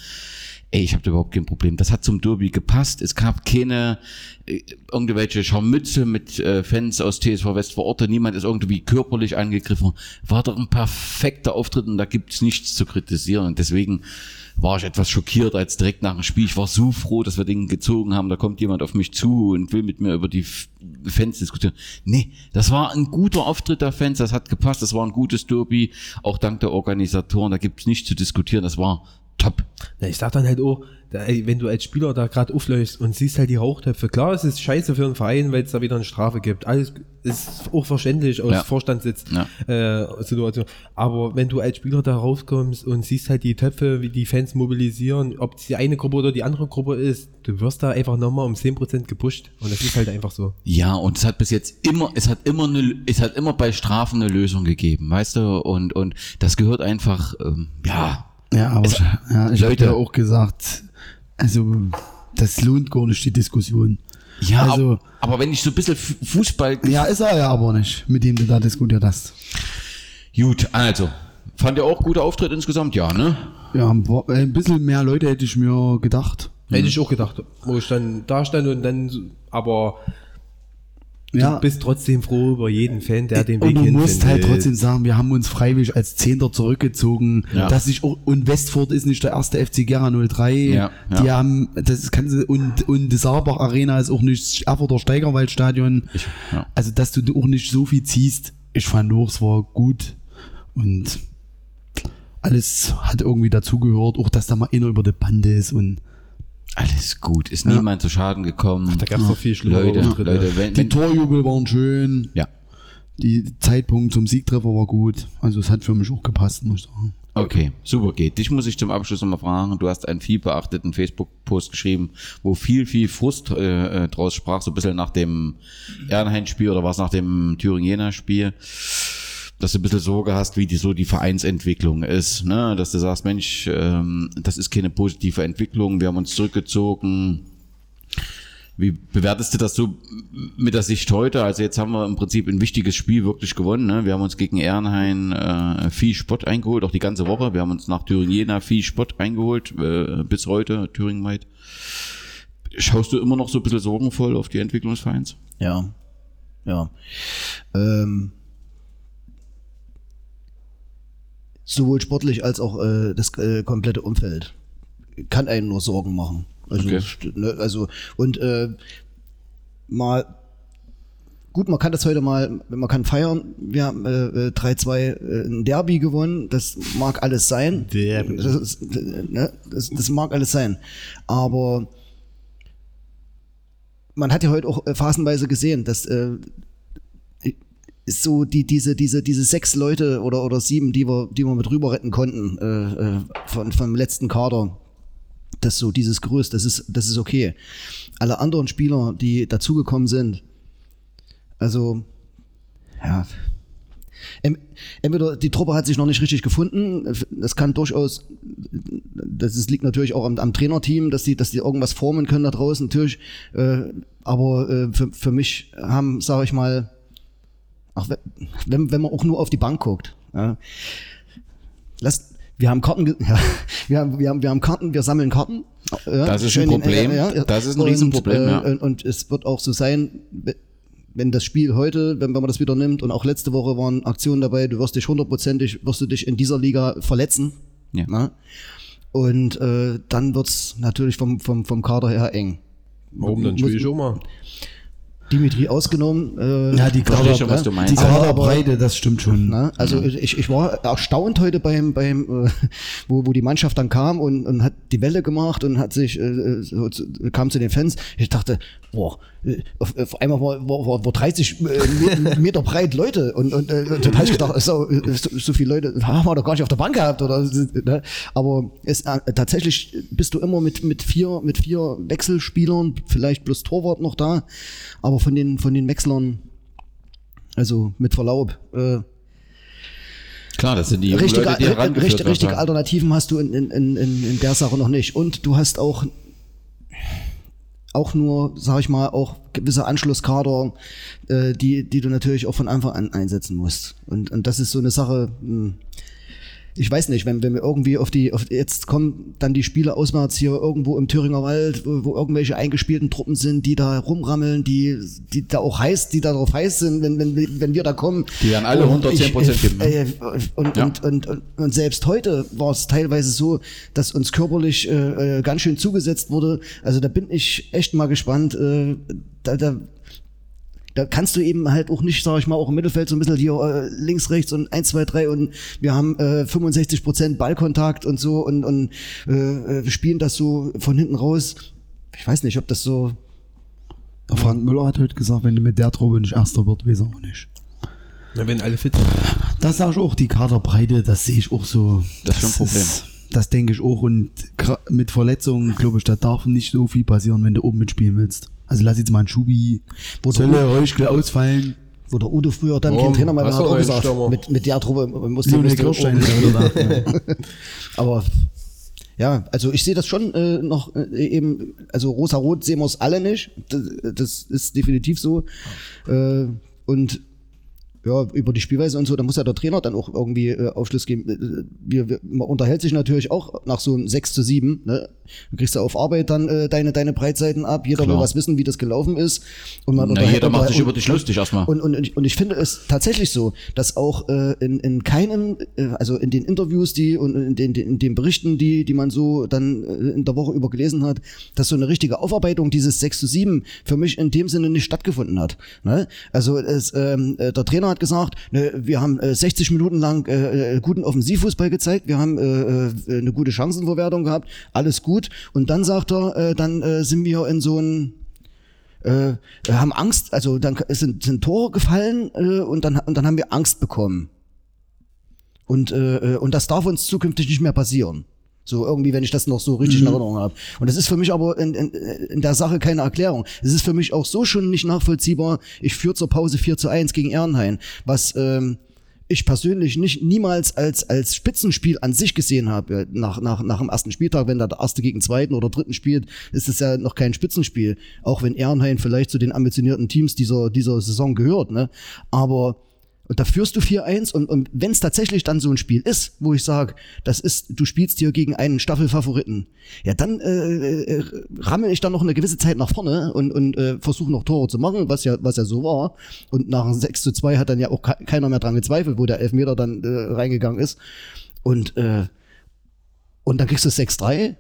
Ey, ich habe da überhaupt kein Problem. Das hat zum Derby gepasst. Es gab keine äh, irgendwelche Scharmütze mit äh, Fans aus TSV West vor Ort. Niemand ist irgendwie körperlich angegriffen. War doch ein perfekter Auftritt und da gibt's nichts zu kritisieren. Und deswegen war ich etwas schockiert als direkt nach dem Spiel. Ich war so froh, dass wir den gezogen haben. Da kommt jemand auf mich zu und will mit mir über die Fans diskutieren. Nee, das war ein guter Auftritt der Fans. Das hat gepasst. Das war ein gutes Derby. Auch dank der Organisatoren. Da gibt's nichts zu diskutieren. Das war top. Na, ich sag dann halt auch, da, ey, wenn du als Spieler da gerade aufläufst und siehst halt die Rauchtöpfe, klar, es ist scheiße für einen Verein, weil es da wieder eine Strafe gibt. Alles ist auch verständlich aus Ja. Vorstandssitz Ja. äh, Situation. Aber wenn du als Spieler da rauskommst und siehst halt die Töpfe, wie die Fans mobilisieren, ob es die eine Gruppe oder die andere Gruppe ist, du wirst da einfach nochmal um 10% gepusht. Und das ist halt einfach so. Ja, und es hat bis jetzt immer, es hat immer eine, es hat immer bei Strafen eine Lösung gegeben, weißt du? Und, und das gehört einfach, ähm, ja, Ja, aber Es- ja, ich habe Leute- ja auch gesagt, also das lohnt gar nicht die Diskussion. ja, Also- aber, aber wenn ich so ein bisschen Fu- Fußball, Ja, ist er ja aber nicht, mit dem du da diskutiert hast. gut, also, fand ihr auch guter Auftritt insgesamt? Ja, ne? Ja, ein, paar- äh, ein bisschen mehr Leute hätte ich mir gedacht. Hätte ich auch gedacht, wo ich dann da stand und dann, aber Ja, du bist trotzdem froh über jeden Fan, der den und Weg du musst halt trotzdem sagen, wir haben uns freiwillig als Zehnter zurückgezogen. Ja. Dass ich auch, und Westfurt ist nicht der erste FC Gera 03. Ja, ja. Die haben, das kann sie, und, und die Saarbach Arena ist auch nicht Erfurter Steigerwaldstadion. Ich, ja. Also, dass du auch nicht so viel ziehst. Ich fand auch, es war gut. Und alles hat irgendwie dazugehört. Auch, dass da mal einer über die Bande ist und Alles gut, ist niemand zu Schaden gekommen. Da gab's noch viel schlimmere Leute, Auftritte. Leute, wenn, die wenn, Torjubel waren schön. ja. Die Zeitpunkt zum Siegtreffer war gut. Also, es hat für mich auch gepasst, muss ich sagen. Okay, super geht. Dich muss ich zum Abschluss nochmal fragen. Du hast einen viel beachteten Facebook-Post geschrieben, wo viel, viel Frust äh, äh, draus sprach, so ein bisschen nach dem Ehrenhain-Spiel oder was nach dem Thüringen-Jena-Spiel, dass du ein bisschen Sorge hast, wie die so die Vereinsentwicklung ist, ne? Dass du sagst, Mensch, ähm, das ist keine positive Entwicklung, wir haben uns zurückgezogen. Wie bewertest du das so mit der Sicht heute? Also jetzt haben wir im Prinzip ein wichtiges Spiel wirklich gewonnen. Ne? Wir haben uns gegen Ehrenhain äh, viel Spott eingeholt, auch die ganze Woche. Wir haben uns nach Thüringen-Jena viel Spott eingeholt, äh, bis heute, Thüringen-weit. Schaust du immer noch so ein bisschen sorgenvoll auf die Entwicklung des Vereins? Ja. Ja. Ähm, sowohl sportlich als auch äh, das äh, komplette Umfeld kann einen nur Sorgen machen. Also, Okay. ne, also und äh, mal gut, man kann das heute mal, man kann feiern. Wir haben äh, äh, 3-2 äh, ein Derby gewonnen. Das mag alles sein. Derby. Das, ist, äh, ne, das, das mag alles sein. Aber man hat ja heute auch äh, phasenweise gesehen, dass äh, ist so die diese diese diese sechs Leute oder oder sieben, die wir die wir mit rüber retten konnten äh, äh, von vom letzten Kader. Das so dieses Gerüst, das ist das ist okay. Alle anderen Spieler, die dazugekommen sind, also ja. Entweder die Truppe hat sich noch nicht richtig gefunden. Das kann durchaus, das ist, liegt natürlich auch am, am Trainerteam, dass die, dass die irgendwas formen können da draußen natürlich. Äh, aber äh, für, für mich haben, sage ich mal, auch wenn, wenn man auch nur auf die Bank guckt. Ja, lasst, wir haben Karten, ja, wir haben, wir haben, wir haben Karten, wir sammeln Karten. Ja, Das ist ein Problem. Das ist ein Riesenproblem, Und, ja. äh, und es wird auch so sein, wenn das Spiel heute, wenn, wenn man das wieder nimmt und auch letzte Woche waren Aktionen dabei, du wirst dich hundertprozentig, wirst du dich in dieser Liga verletzen. Ja. Ne? Und äh, dann wird's natürlich vom, vom, vom Kader her eng. Warum dann spiele ich auch mal? Dimitri ausgenommen. Äh, Ja, die Verstehe Kader, schon, was du meinst. die Kaderbreite, das stimmt schon. Na, also ich, ich war erstaunt heute beim, beim äh, wo, wo die Mannschaft dann kam und, und hat die Welle gemacht und hat sich äh, so, kam zu den Fans. Ich dachte, boah, äh, auf, auf einmal war, war, war, war 30 äh, Me- Meter breit Leute und, und, äh, und dann habe ich gedacht, so, äh, so, so viele Leute haben wir doch gar nicht auf der Bank gehabt oder ne? aber es äh, tatsächlich bist du immer mit mit vier mit vier Wechselspielern, vielleicht plus Torwart noch da, aber von den von den Wechslern also mit Verlaub, äh, Klar, das sind die richtige, Leute, die ri- herangeführt richtige. Alternativen hast du in, in, in, in in der Sache noch nicht. Und du hast auch, auch nur, sag ich mal, auch gewisse Anschlusskader, äh, die, die du natürlich auch von Anfang an einsetzen musst. Und, und das ist so eine Sache, mh, ich weiß nicht, wenn, wenn wir irgendwie auf die, auf, jetzt kommen dann die Spiele auswärts hier irgendwo im Thüringer Wald, wo, wo irgendwelche eingespielten Truppen sind, die da rumrammeln, die, die da auch heiß, die darauf heiß sind, wenn, wenn, wenn wir da kommen. Die werden alle Und 110 Prozent geben. ne? Äh, und, Ja. und, und, und, und selbst heute war es teilweise so, dass uns körperlich äh, äh, ganz schön zugesetzt wurde. Also da bin ich echt mal gespannt. Äh, da, da, da kannst du eben halt auch nicht, sag ich mal, auch im Mittelfeld so ein bisschen hier äh, links, rechts und 1, 2, 3 und wir haben äh, 65 Prozent Ballkontakt und so und, und äh, äh, wir spielen das so von hinten raus. Ich weiß nicht, ob das so. Der Frank Müller hat heute gesagt, wenn du mit der Truppe nicht Erster wird, weiß er auch nicht. Na, wenn alle fit sind. Das sage ich auch, die Kaderbreite, das sehe ich auch so. Das ist schon ein Problem. das denke ich auch. Und mit Verletzungen, glaube ich, da darf nicht so viel passieren, wenn du oben mitspielen willst. Also lass jetzt mal ein Schubi, Zölle, Reuschkel ausfallen. Wo der Udo früher dann kein Trainer mehr war, hat du auch einen gesagt, mit, mit der Truppe ja wieder da. Aber ja, also ich sehe das schon äh, noch äh, eben, also rosa-rot sehen wir es alle nicht. Das, das ist definitiv so. Äh, und ja, über die Spielweise und so, da muss ja der Trainer dann auch irgendwie äh, Aufschluss geben. Äh, Wir, wir, man unterhält sich natürlich auch nach so einem 6 zu 7. Ne? Du kriegst ja auf Arbeit dann äh, deine, deine Breitseiten ab. Jeder will Klar. was wissen, wie das gelaufen ist. Und man Na, unterhält- jeder macht sich über dich lustig erstmal. und, und, und, ich, und ich finde es tatsächlich so, dass auch äh, in, in keinem, äh, also in den Interviews, die und in den, in den Berichten, die, die man so dann äh, in der Woche über gelesen hat, dass so eine richtige Aufarbeitung dieses 6 zu 7 für mich in dem Sinne nicht stattgefunden hat. Ne? Also es, ähm, äh, der Trainer hat gesagt, ne, wir haben äh, 60 Minuten lang äh, äh, guten Offensivfußball gezeigt, wir haben äh, äh, eine gute Chancenverwertung gehabt, alles gut. Und dann sagt er, äh, dann sind wir in so ein äh, haben Angst, also dann sind, sind Tore gefallen und, dann, und dann haben wir Angst bekommen. Und, und das darf uns zukünftig nicht mehr passieren. So irgendwie, wenn ich das noch so richtig in Erinnerung habe. Und das ist für mich aber in, in, in der Sache keine Erklärung. Es ist für mich auch so schon nicht nachvollziehbar. Ich führe zur Pause 4 zu 1 gegen Ehrenhain, was ähm, ich persönlich nicht niemals als, als Spitzenspiel an sich gesehen habe. Nach, nach, nach dem ersten Spieltag, wenn da der erste gegen zweiten oder dritten spielt, ist es ja noch kein Spitzenspiel. Auch wenn Ehrenhain vielleicht zu den ambitionierten Teams dieser, dieser Saison gehört. Ne? Aber und da führst du 4-1 und, und wenn es tatsächlich dann so ein Spiel ist, wo ich sage, das ist, du spielst hier gegen einen Staffelfavoriten, ja, dann äh, äh, rammel ich dann noch eine gewisse Zeit nach vorne und, und äh, versuche noch Tore zu machen, was ja, was ja so war. Und nach einem 6 zu 2 hat dann ja auch ke- keiner mehr dran gezweifelt, wo der Elfmeter dann äh, reingegangen ist. Und, äh, und dann kriegst du 6-3,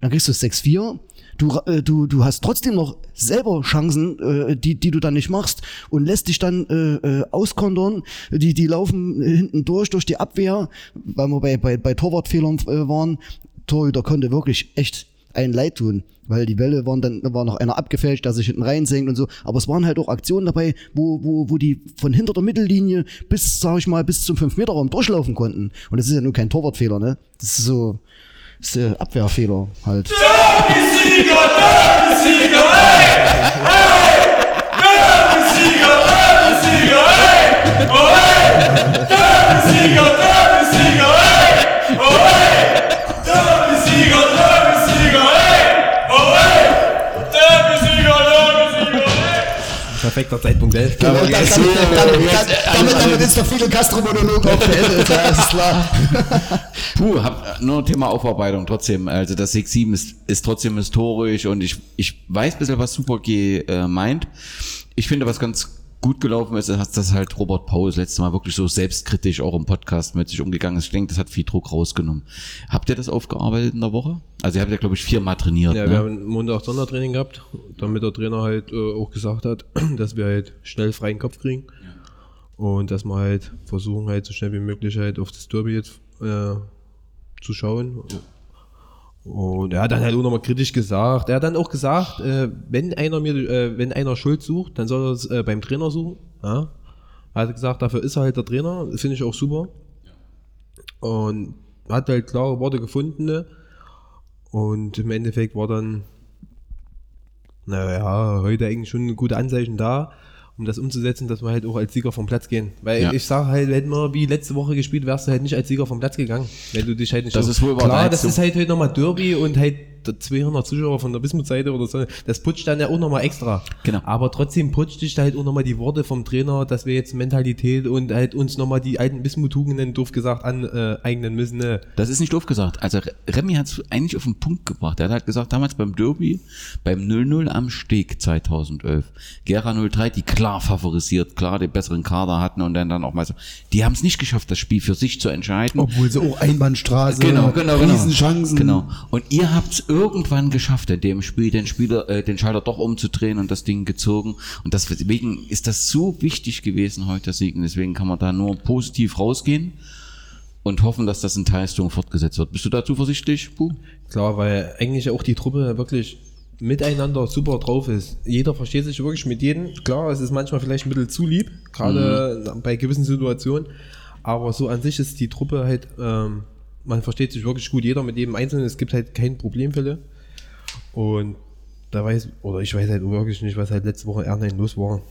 dann kriegst du 6-4. Du, äh, du, du hast trotzdem noch selber Chancen, äh, die, die du dann nicht machst und lässt dich dann äh, äh, auskontern. Die, die laufen hinten durch, durch die Abwehr, weil wir bei, bei, bei Torwartfehlern äh, waren. Torhüter konnte wirklich echt ein Leid tun, weil die Welle waren dann, da war noch einer abgefälscht, der sich hinten reinsenkt und so. Aber es waren halt auch Aktionen dabei, wo, wo, wo die von hinter der Mittellinie bis, sag ich mal, bis zum 5-Meter-Raum durchlaufen konnten. Und das ist ja nun kein Torwartfehler, ne? Das ist so, ist der Abwehrfehler halt. Sieger, Derby-Sieger, hey! Hey! Derby-Sieger, Derby-Sieger, hey! Oh, hey! Derby-Sieger, Derby-Sieger, hey! Oh, hey! Derby-Sieger, Derby-Sieger, Perfekter Zeitpunkt, ey. Damit, damit, damit, damit ist der Fidel Castro-Monolog auch beendet, ja, ist klar. Puh, hab nur Thema Aufarbeitung trotzdem. Also das 6-7 ist, ist trotzdem historisch und ich, ich weiß ein bisschen, was Super G äh, meint. Ich finde, was ganz gut gelaufen ist, ist, dass halt Robert Paul das letzte Mal wirklich so selbstkritisch auch im Podcast mit sich umgegangen ist. Ich denke, das hat viel Druck rausgenommen. Habt ihr das aufgearbeitet in der Woche? Also ihr habt ja, glaube ich, viermal trainiert. Ja, ne? wir haben Montag Sondertraining gehabt, damit der Trainer halt äh, auch gesagt hat, dass wir halt schnell freien Kopf kriegen. Und dass wir halt versuchen, halt so schnell wie möglich halt auf das Derby jetzt äh, zu schauen. Und er hat dann halt auch nochmal kritisch gesagt. Er hat dann auch gesagt, äh, wenn einer mir, äh, wenn einer Schuld sucht, dann soll er es äh, beim Trainer suchen. Ja? Er hat gesagt, dafür ist er halt der Trainer. Finde ich auch super. Und hat halt klare Worte gefunden. ne? Und im Endeffekt war dann, naja, heute eigentlich schon gute Anzeichen da, um das umzusetzen, dass wir halt auch als Sieger vom Platz gehen. Weil Ja. ich sage halt, hätten wir wie letzte Woche gespielt, wärst du halt nicht als Sieger vom Platz gegangen. Wenn du dich halt nicht Das so- ist wohl Klar, das ist halt heute nochmal Derby und halt 200 Zuschauer von der Wismut-Seite oder so, das putscht dann ja auch nochmal extra. Genau. Aber trotzdem putscht dich da halt auch nochmal die Worte vom Trainer, dass wir jetzt Mentalität und halt uns nochmal die alten Wismut-Tugenden, doof gesagt, aneignen müssen. Ne? Das ist nicht doof gesagt. Also Remy hat es eigentlich auf den Punkt gebracht. Er hat halt gesagt, damals beim Derby, beim 0-0 am Steg 2011, Gera 03, die klar favorisiert, klar den besseren Kader hatten und dann, dann auch mal so, die haben es nicht geschafft, das Spiel für sich zu entscheiden. Obwohl sie auch Einbahnstraße, Genau, genau, genau. Riesenchancen. Genau. Und ihr habt es irgendwann geschafft, in dem Spiel den Spieler, äh, den Schalter doch umzudrehen und das Ding gezogen. Und deswegen ist das so wichtig gewesen heute, der Sieg. Und deswegen kann man da nur positiv rausgehen und hoffen, dass das in Teilstung fortgesetzt wird. Bist du da zuversichtlich, Puh? Klar, weil eigentlich auch die Truppe wirklich miteinander super drauf ist. Jeder versteht sich wirklich mit jedem. Klar, es ist manchmal vielleicht ein bisschen zu lieb, gerade bei gewissen Situationen. Aber so an sich ist die Truppe halt, ähm, man versteht sich wirklich gut, jeder mit jedem Einzelnen. Es gibt halt keine Problemfälle. Und da weiß, oder ich weiß halt wirklich nicht, was halt letzte Woche R9 los war.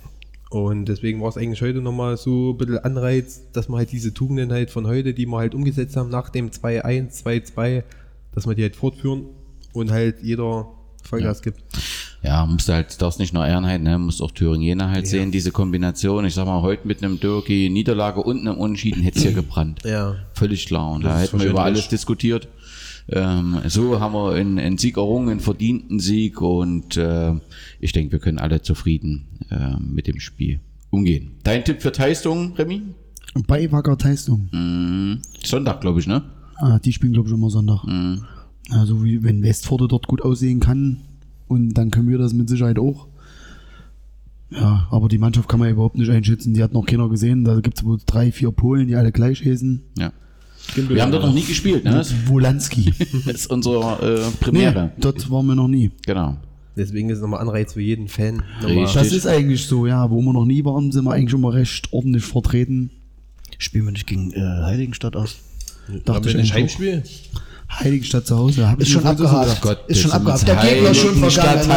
Und deswegen war es eigentlich heute nochmal so ein bisschen Anreiz, dass man halt diese Tugenden halt von heute, die wir halt umgesetzt haben, nach dem 2-1, 2-2, dass wir die halt fortführen und halt jeder Vollgas gibt. Ja, musst du halt, darfst nicht nur Ehrenheit, ne, musst auch Thüringen halt sehen, diese Kombination. Ich sag mal, heute mit einem Dirki Niederlage und einem Unentschieden hätte es hier gebrannt. Ja. Völlig klar. Und Das da hätten wir über alles diskutiert. Ähm, so haben wir einen, einen Sieg errungen, einen verdienten Sieg und äh, ich denke, wir können alle zufrieden äh, mit dem Spiel umgehen. Dein Tipp für Teistung, Remy? Bei Wacker Teistung. Mhm. Sonntag, glaube ich, ne? Ah, die spielen, glaube ich, immer Sonntag. Also wie wenn Westforde dort gut aussehen kann und dann können wir das mit Sicherheit auch. Ja, aber die Mannschaft kann man überhaupt nicht einschätzen. Die hat noch keiner gesehen. Da gibt es wohl drei, vier Polen, die alle gleich heißen. Ja. Wir haben dort noch nie gespielt, ne? Das Wolanski. ist unsere äh, Premiere. dort waren wir noch nie. Genau. Deswegen ist es nochmal Anreiz für jeden Fan. Das ist eigentlich so, ja. Wo wir noch nie waren, sind wir eigentlich immer recht ordentlich vertreten. Spielen wir nicht gegen äh, Heiligenstadt aus? Dachte ich ein eigentlich auch. Heiligenstadt zu Hause. Hab Ist ich schon abgehakt. gedacht. ist schon abgehakt. Der Gegner ist schon vergangen.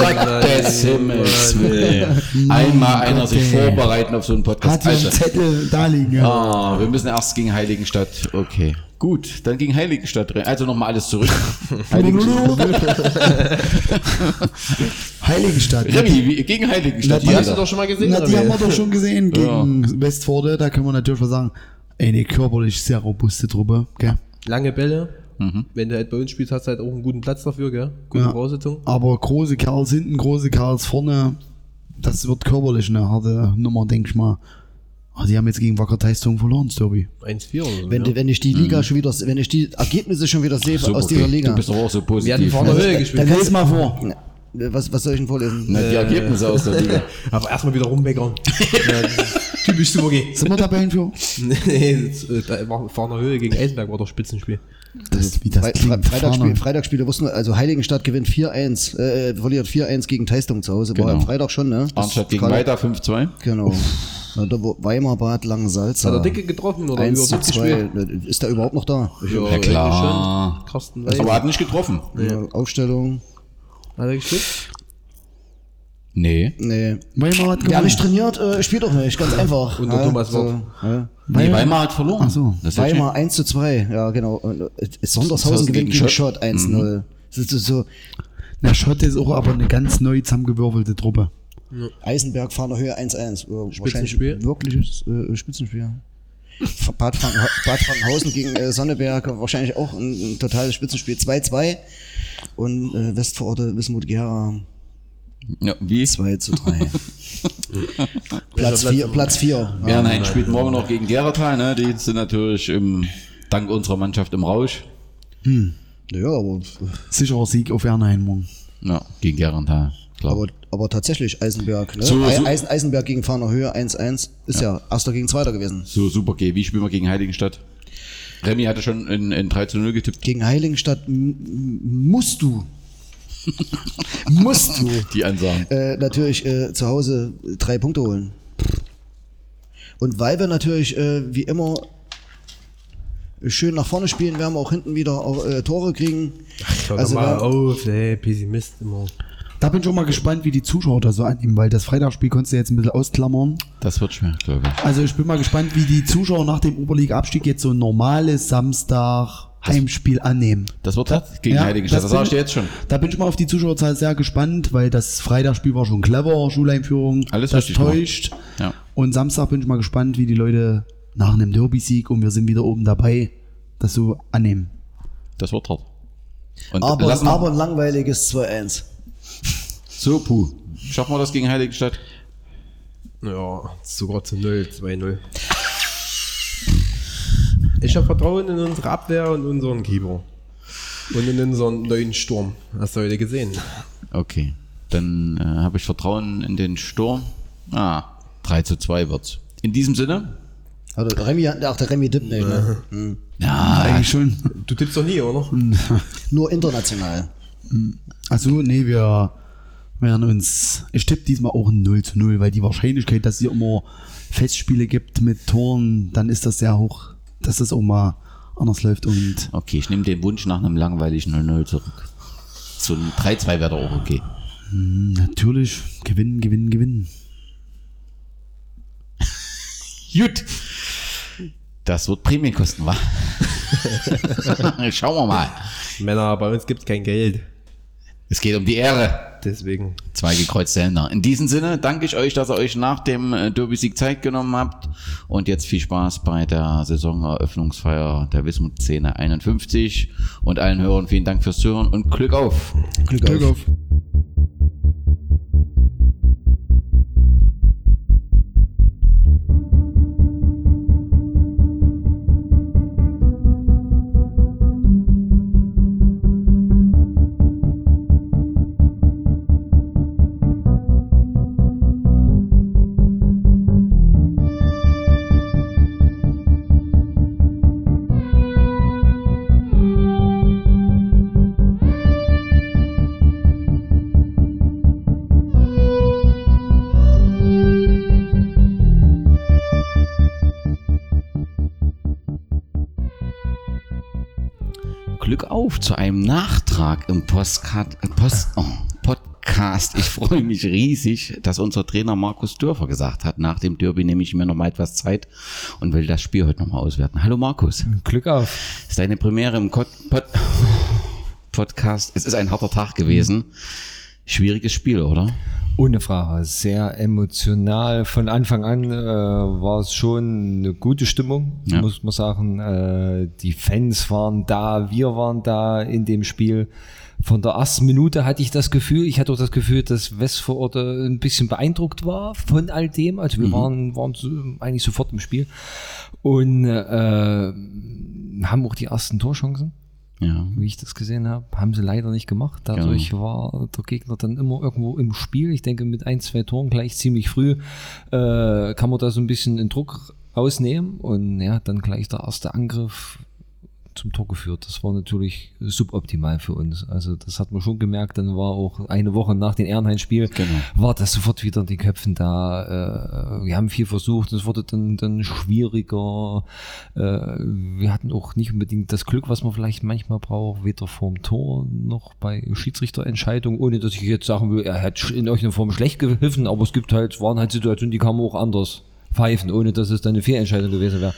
Gottes Himmels Willen. Einmal einer sich vorbereiten auf so einen Podcast. Hat ja einen Also, Zettel da liegen. Ja. ah, wir müssen erst gegen Heiligenstadt. Okay. Gut, dann gegen Heiligenstadt. rein. Also nochmal alles zurück. Heiligenstadt. Heiligenstadt. Remy, gegen Heiligenstadt. Die hast du doch schon mal gesehen. Na, die haben wir doch schon gesehen gegen Westforde. Da können wir natürlich mal sagen, eine körperlich sehr robuste Truppe. Gell? Lange Bälle. Wenn du halt bei uns spielst, hast du halt auch einen guten Platz dafür, gell? Gute Ja. Voraussetzung. Aber große Kerls hinten, große Kerls vorne. Das wird körperlich eine harte Nummer, denke ich mal. Ah, die haben jetzt gegen Wacker Teistung verloren, Derby. 1-4 oder so. Wenn, ja. du- wenn ich die Liga schon wieder, wenn ich die Ergebnisse schon wieder sehe So, aus okay. dieser Liga. Du bist doch auch so Wir hatten positiv. vorne Höhe Da gespielt. kannst Lies mal vor. Was, was soll ich denn vorlesen? Na, die Ergebnisse aus der Liga. Aber erstmal wieder ja, ist typisch Super G. Sind wir Tabellenführer? nee, das, äh, da war Fahner Höhe gegen Eisenberg war doch Spitzenspiel. Das, wie das Fre klingt. Freitagsspiel, Fahner. Freitagsspiele wussten wir, also Heiligenstadt gewinnt 4-1, äh, verliert 4-1 gegen Teistung zu Hause. War Genau. am Freitag schon, ne? Das Arnstadt gegen Weiter 5-2. Genau. Na, da wo Weimar Bad Langensalza. Hat er Dicke getroffen oder 1 zu überhaupt 2. Ist der überhaupt noch da? Ja, Ja, klar. schon. Carsten Weiß. Aber hat nicht getroffen. Ja. Aufstellung? Hat er gespielt? Nee. Nee. Weimar hat Wer gewonnen. nicht trainiert, äh, spielt doch nicht, ganz einfach. Und der Thomas Wort. ja. Nee, Weimar hat verloren. Ach so. Ja Weimar 1 zu 2, ja genau. Und, äh, Sondershausen gewinnt gegen Schott. Schott 1-0. Das ist so, Na, Schott ist auch aber eine ganz neu zusammengewürfelte Truppe. Eisenberg fahren Höhe 1-1. Äh, Wahrscheinlich Spitzenspiel. wirkliches äh, Spitzenspiel. Bad, Frank Bad Frankenhausen gegen äh, Sonneberg, wahrscheinlich auch ein, ein totales Spitzenspiel. 2-2. Und äh, Westvororte Wismut Gera Ja, wie? 2 zu 3. Platz 4. Platz 4. Bernheim spielt morgen noch gegen Geratal, ne? Die sind natürlich im, dank unserer Mannschaft im Rausch. Ja, aber, Sicherer Sieg auf Ernheim morgen. Ja, gegen Geratal. Klar. aber, aber tatsächlich Eisenberg. Ne? So, so- Eisen, Eisenberg gegen Fahner Höhe 1-1. Ist ja. erster gegen zweiter gewesen. so, super G. Wie spielen wir gegen Heiligenstadt? Remy hatte schon in, in 3 zu 0 getippt. Gegen Heiligenstadt musst du. Musst du. Die Ansagen. äh, natürlich äh, zu Hause drei Punkte holen. Und weil wir natürlich äh, wie immer schön nach vorne spielen, werden wir auch hinten wieder auch, äh, Tore kriegen. Hör Also mal auf, ey, Pessimist immer. Da bin ich schon mal gespannt, wie die Zuschauer da so annehmen, weil das Freitagsspiel konntest du jetzt ein bisschen ausklammern. Das wird schwer, glaube ich. Also ich bin mal gespannt, wie die Zuschauer nach dem Oberliga-Abstieg jetzt so ein normales Samstag Heimspiel annehmen. Das wird hart gegen Ja, Heiligenstadt, das bin sag ich dir jetzt schon. Da bin ich mal auf die Zuschauerzahl sehr gespannt, weil das Freitagsspiel war schon clever, Schuleinführung. Alles das täuscht. Ja. Und Samstag bin ich mal gespannt, wie die Leute nach einem Derby-Sieg und wir sind wieder oben dabei, das so annehmen. Das wird hart. Und Aber, aber ein langweiliges 2-1. so, puh. Schaffen wir das gegen Heiligenstadt? Ja, sogar zu 0, 2-0. Ich habe Vertrauen in unsere Abwehr und unseren Keeper. Und in unseren neuen Sturm. Hast du heute gesehen? Okay. Dann äh, habe ich Vertrauen in den Sturm. Ah, 3 zu 2 wird's. In diesem Sinne? Also der Remy, ach, der Remy tippt nicht, ne? Ja, Eigentlich schon. Du tippst doch nie, oder? Nur international. Also, nee, wir werden uns. Ich tippe diesmal auch ein 0 zu 0, weil die Wahrscheinlichkeit, dass es hier immer Festspiele gibt mit Toren, dann ist das sehr hoch, dass das auch mal anders läuft. Und Okay, ich nehme den Wunsch nach einem langweiligen 0-0 zurück. So ein 3-2 wäre doch auch okay. natürlich gewinnen, gewinnen, gewinnen. Gut. Das wird Prämien kosten, wa? Schauen wir mal. Männer, bei uns gibt es kein Geld. Es geht um die Ehre. Deswegen. Zwei gekreuzte Händer. In diesem Sinne danke ich euch, dass ihr euch nach dem äh, Derby-Sieg Zeit genommen habt. Und jetzt viel Spaß bei der Saisoneröffnungsfeier der Wismut-Szene 51. Und allen Hörern vielen Dank fürs Zuhören und Glück auf. Glück, auf. Glück auf zu einem Nachtrag im Postcard, äh, Post, oh, Podcast. Ich freue mich riesig, dass unser Trainer Markus Dörfer gesagt hat, nach dem Derby nehme ich mir noch mal etwas Zeit und will das Spiel heute noch mal auswerten. Hallo Markus. Glück auf. ist deine Premiere im Pod Pod Podcast. Es ist ein harter Tag gewesen. Schwieriges Spiel, oder? Ohne Frage. Sehr emotional. Von Anfang an äh, war es schon eine gute Stimmung, Ja. muss man sagen. Äh, die Fans waren da, wir waren da in dem Spiel. Von der ersten Minute hatte ich das Gefühl, ich hatte auch das Gefühl, dass West vor Ort äh, ein bisschen beeindruckt war von all dem. Also wir waren, waren so, eigentlich sofort im Spiel und äh, haben auch die ersten Torchancen Ja. wie ich das gesehen habe, haben sie leider nicht gemacht. Dadurch war der Gegner dann immer irgendwo im Spiel. Ich denke, mit ein, zwei Toren gleich ziemlich früh äh, kann man da so ein bisschen den Druck rausnehmen und ja, dann gleich der erste Angriff zum Tor geführt. Das war natürlich suboptimal für uns. Also das hat man schon gemerkt. Dann war auch eine Woche nach dem Ehrenheim-Spiel Genau. war das sofort wieder in den Köpfen da. Äh, wir haben viel versucht, es wurde dann, dann schwieriger. Äh, wir hatten auch nicht unbedingt das Glück, was man vielleicht manchmal braucht, weder vorm Tor noch bei Schiedsrichterentscheidungen, ohne dass ich jetzt sagen will, er hat in irgendeiner Form schlecht geholfen, aber es gibt halt, waren halt Situationen, die kann man auch anders pfeifen, ohne dass es dann eine Fehlentscheidung gewesen wäre.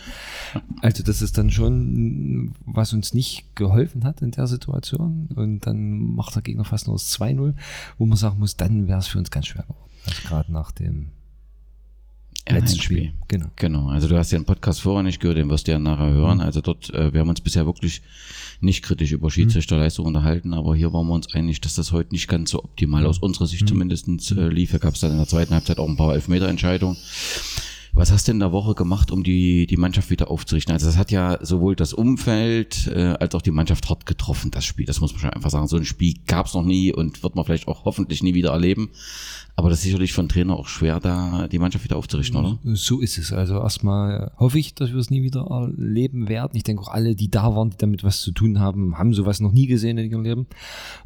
Also das ist dann schon, was uns nicht geholfen hat in der Situation. Und dann macht der Gegner fast nur das 2-0, wo man sagen muss, dann wäre es für uns ganz schwer geworden. Also gerade nach dem letzten Spiel. Spiel. Genau. Genau, also du hast den Podcast vorher nicht gehört, den wirst du ja nachher hören. Also dort, äh, wir haben uns bisher wirklich nicht kritisch über Schiedsrichterleistung unterhalten, aber hier waren wir uns einig, dass das heute nicht ganz so optimal aus unserer Sicht zumindest äh, lief. Da gab es dann in der zweiten Halbzeit auch ein paar Elfmeterentscheidungen. Was hast du in der Woche gemacht, um die, die Mannschaft wieder aufzurichten? Also das hat ja sowohl das Umfeld äh, als auch die Mannschaft hart getroffen, das Spiel. Das muss man schon einfach sagen. So ein Spiel gab es noch nie und wird man vielleicht auch hoffentlich nie wieder erleben. Aber das ist sicherlich für einen Trainer auch schwer, da die Mannschaft wieder aufzurichten, oder? So ist es. Also erstmal hoffe ich, dass wir es nie wieder erleben werden. Ich denke auch alle, die da waren, die damit was zu tun haben, haben sowas noch nie gesehen in ihrem Leben.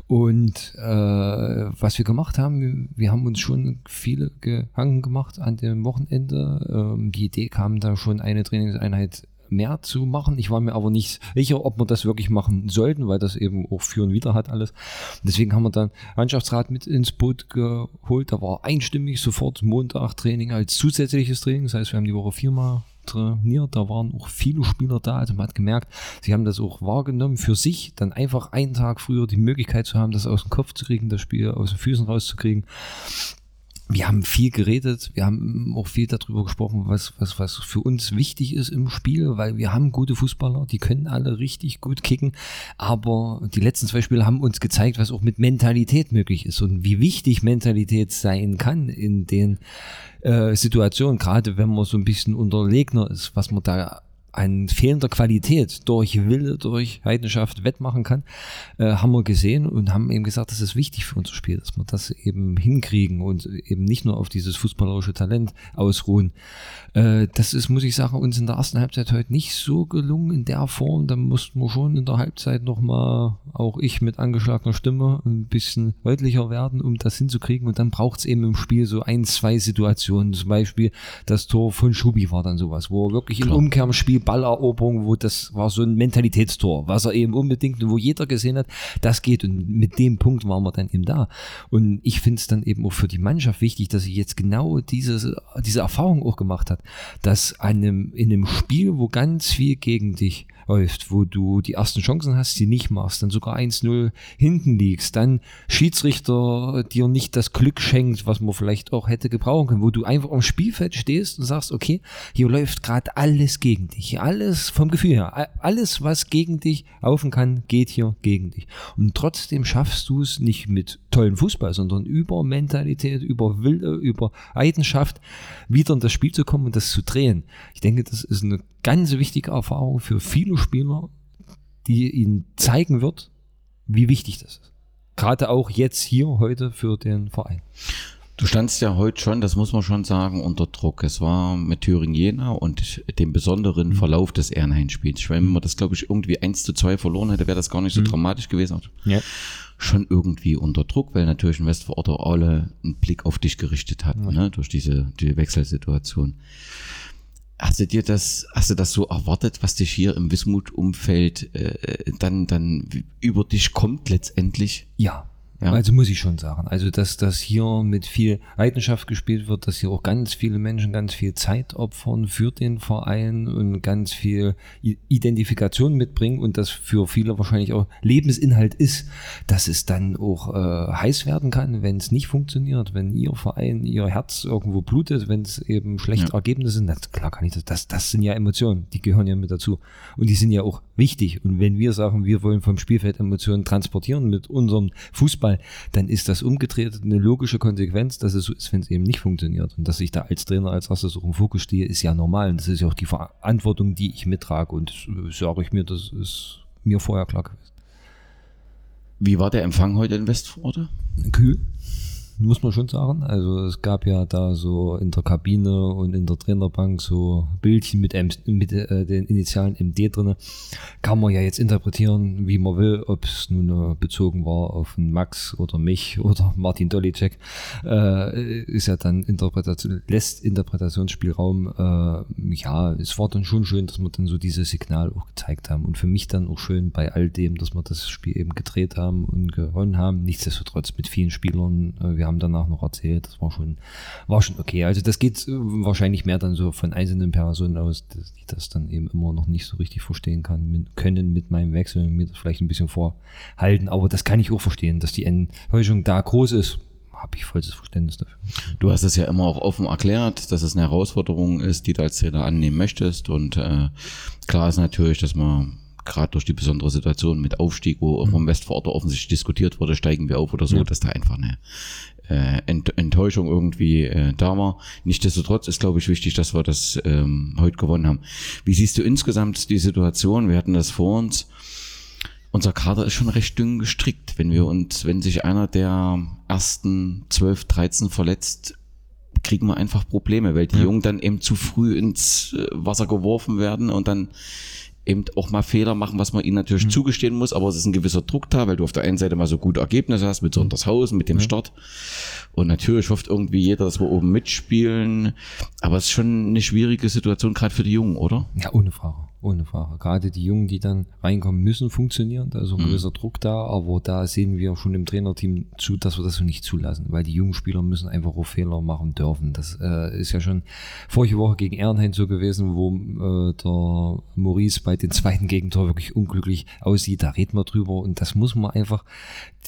Und äh, was wir gemacht haben, wir haben uns schon viele gehangen gemacht an dem Wochenende. Ähm, die Idee kam da schon eine Trainingseinheit mehr zu machen. Ich war mir aber nicht sicher, ob wir das wirklich machen sollten, weil das eben auch für und wieder hat alles. Deswegen haben wir dann Mannschaftsrat mit ins Boot geholt. Da war einstimmig sofort Montag Training als zusätzliches Training. Das heißt, wir haben die Woche viermal trainiert, da waren auch viele Spieler da, also man hat gemerkt, sie haben das auch wahrgenommen für sich, dann einfach einen Tag früher die Möglichkeit zu haben, das aus dem Kopf zu kriegen, das Spiel aus den Füßen rauszukriegen wir haben viel geredet, wir haben auch viel darüber gesprochen, was, was, was für uns wichtig ist im Spiel, weil wir haben gute Fußballer, die können alle richtig gut kicken, aber die letzten zwei Spiele haben uns gezeigt, was auch mit Mentalität möglich ist und wie wichtig Mentalität sein kann in den äh, Situationen, gerade wenn man so ein bisschen unterlegner ist, was man da an fehlender Qualität durch Wille, durch Heidenschaft wettmachen kann, äh, haben wir gesehen und haben eben gesagt, das ist wichtig für unser Spiel, dass wir das eben hinkriegen und eben nicht nur auf dieses fußballerische Talent ausruhen. Äh, das ist, muss ich sagen, uns in der ersten Halbzeit heute nicht so gelungen in der Form. Da mussten wir schon in der Halbzeit nochmal, auch ich mit angeschlagener Stimme, ein bisschen deutlicher werden, um das hinzukriegen. Und dann braucht es eben im Spiel so ein, zwei Situationen. Zum Beispiel das Tor von Schubi war dann sowas, wo er wirklich Klar. im Umkehrspiel Balleroberung, wo das war so ein Mentalitätstor, was er eben unbedingt, wo jeder gesehen hat, das geht. Und mit dem Punkt waren wir dann eben da. Und ich finde es dann eben auch für die Mannschaft wichtig, dass sie jetzt genau diese, diese Erfahrung auch gemacht hat, dass einem, in einem Spiel, wo ganz viel gegen dich läuft, wo du die ersten Chancen hast, die nicht machst, dann sogar 1-0 hinten liegst, dann Schiedsrichter dir nicht das Glück schenkt, was man vielleicht auch hätte gebrauchen können, wo du einfach am Spielfeld stehst und sagst, okay, hier läuft gerade alles gegen dich, alles vom Gefühl her, alles, was gegen dich laufen kann, geht hier gegen dich. Und trotzdem schaffst du es nicht mit tollen Fußball, sondern über Mentalität, über Wille, über Leidenschaft wieder in das Spiel zu kommen und das zu drehen. Ich denke, das ist eine ganz wichtige Erfahrung für viele Spieler, die ihnen zeigen wird, wie wichtig das ist. Gerade auch jetzt hier heute für den Verein. Du standst ja heute schon, das muss man schon sagen, unter Druck. Es war mit Thüringen-Jena und dem besonderen mhm. Verlauf des Ehrenhain-Spiels. Wenn man das, glaube ich, irgendwie 1 zu 2 verloren hätte, wäre das gar nicht so mhm. dramatisch gewesen. Ja. Schon irgendwie unter Druck, weil natürlich in Westvororter alle einen Blick auf dich gerichtet hatten, mhm. ne, durch diese die Wechselsituation. Hast du dir das, hast du das so erwartet, was dich hier im Wismut-Umfeld äh, dann, dann über dich kommt letztendlich? Ja, ja. Also muss ich schon sagen. Also, dass das hier mit viel Leidenschaft gespielt wird, dass hier auch ganz viele Menschen ganz viel Zeit opfern für den Verein und ganz viel Identifikation mitbringen und das für viele wahrscheinlich auch Lebensinhalt ist, dass es dann auch äh, heiß werden kann, wenn es nicht funktioniert, wenn ihr Verein, ihr Herz irgendwo blutet, wenn es eben schlechte ja. Ergebnisse sind. Das, klar kann ich das, das. Das sind ja Emotionen, die gehören ja mit dazu. Und die sind ja auch wichtig. Und wenn wir sagen, wir wollen vom Spielfeld Emotionen transportieren mit unserem Fußball, dann ist das umgedreht eine logische Konsequenz, dass es so ist, wenn es eben nicht funktioniert. Und dass ich da als Trainer als erstes auch im Fokus stehe, ist ja normal. Und das ist ja auch die Verantwortung, die ich mittrage. Und sage ich mir, das ist mir vorher klar gewesen. Wie war der Empfang heute in Westforde? Kühl muss man schon sagen. Also es gab ja da so in der Kabine und in der Trainerbank so Bildchen mit, M mit äh, den Initialen MD drinne. Kann man ja jetzt interpretieren, wie man will, ob es nun äh, bezogen war auf Max oder mich oder Martin Dolicek. Äh, ist ja dann Interpretation, lässt Interpretationsspielraum. Äh, ja, es war dann schon schön, dass wir dann so dieses Signal auch gezeigt haben. Und für mich dann auch schön bei all dem, dass wir das Spiel eben gedreht haben und gewonnen haben. Nichtsdestotrotz mit vielen Spielern. Äh, wir haben danach noch erzählt. Das war schon, war schon okay. Also das geht äh, wahrscheinlich mehr dann so von einzelnen Personen aus, dass ich das dann eben immer noch nicht so richtig verstehen kann, mit, können mit meinem Wechsel und mir das vielleicht ein bisschen vorhalten. Aber das kann ich auch verstehen, dass die Enttäuschung da groß ist habe ich vollstes Verständnis dafür. Du hast es ja immer auch offen erklärt, dass es eine Herausforderung ist, die du als Trainer annehmen möchtest. Und äh, klar ist natürlich, dass man gerade durch die besondere Situation mit Aufstieg, wo mhm. vom Westvorort offensichtlich diskutiert wurde, steigen wir auf oder so, ja. dass da einfach eine Enttäuschung irgendwie äh, da war. Nichtsdestotrotz ist, glaube ich, wichtig, dass wir das ähm, heute gewonnen haben. Wie siehst du insgesamt die Situation? Wir hatten das vor uns. Unser Kader ist schon recht dünn gestrickt. Wenn wir uns, wenn sich einer der ersten 12, 13 verletzt, kriegen wir einfach Probleme, weil die ja. Jungen dann eben zu früh ins äh, Wasser geworfen werden und dann eben auch mal Fehler machen, was man ihnen natürlich mhm. zugestehen muss, aber es ist ein gewisser Druck da, weil du auf der einen Seite mal so gute Ergebnisse hast mit Sondershausen, mit dem ja. Start. Und natürlich hofft irgendwie jeder, dass wir oben mitspielen. Aber es ist schon eine schwierige Situation, gerade für die Jungen, oder? Ja, ohne Frage. Ohne Frage. Gerade die Jungen, die dann reinkommen, müssen funktionieren. Da ist ein Mhm. gewisser Druck da, aber da sehen wir schon im Trainerteam zu, dass wir das so nicht zulassen, weil die jungen Spieler müssen einfach auch Fehler machen dürfen. Das äh, ist ja schon vorige Woche gegen Ehrenhain so gewesen, wo äh, der Maurice bei den zweiten Gegentor wirklich unglücklich aussieht. Da reden wir drüber und das muss man einfach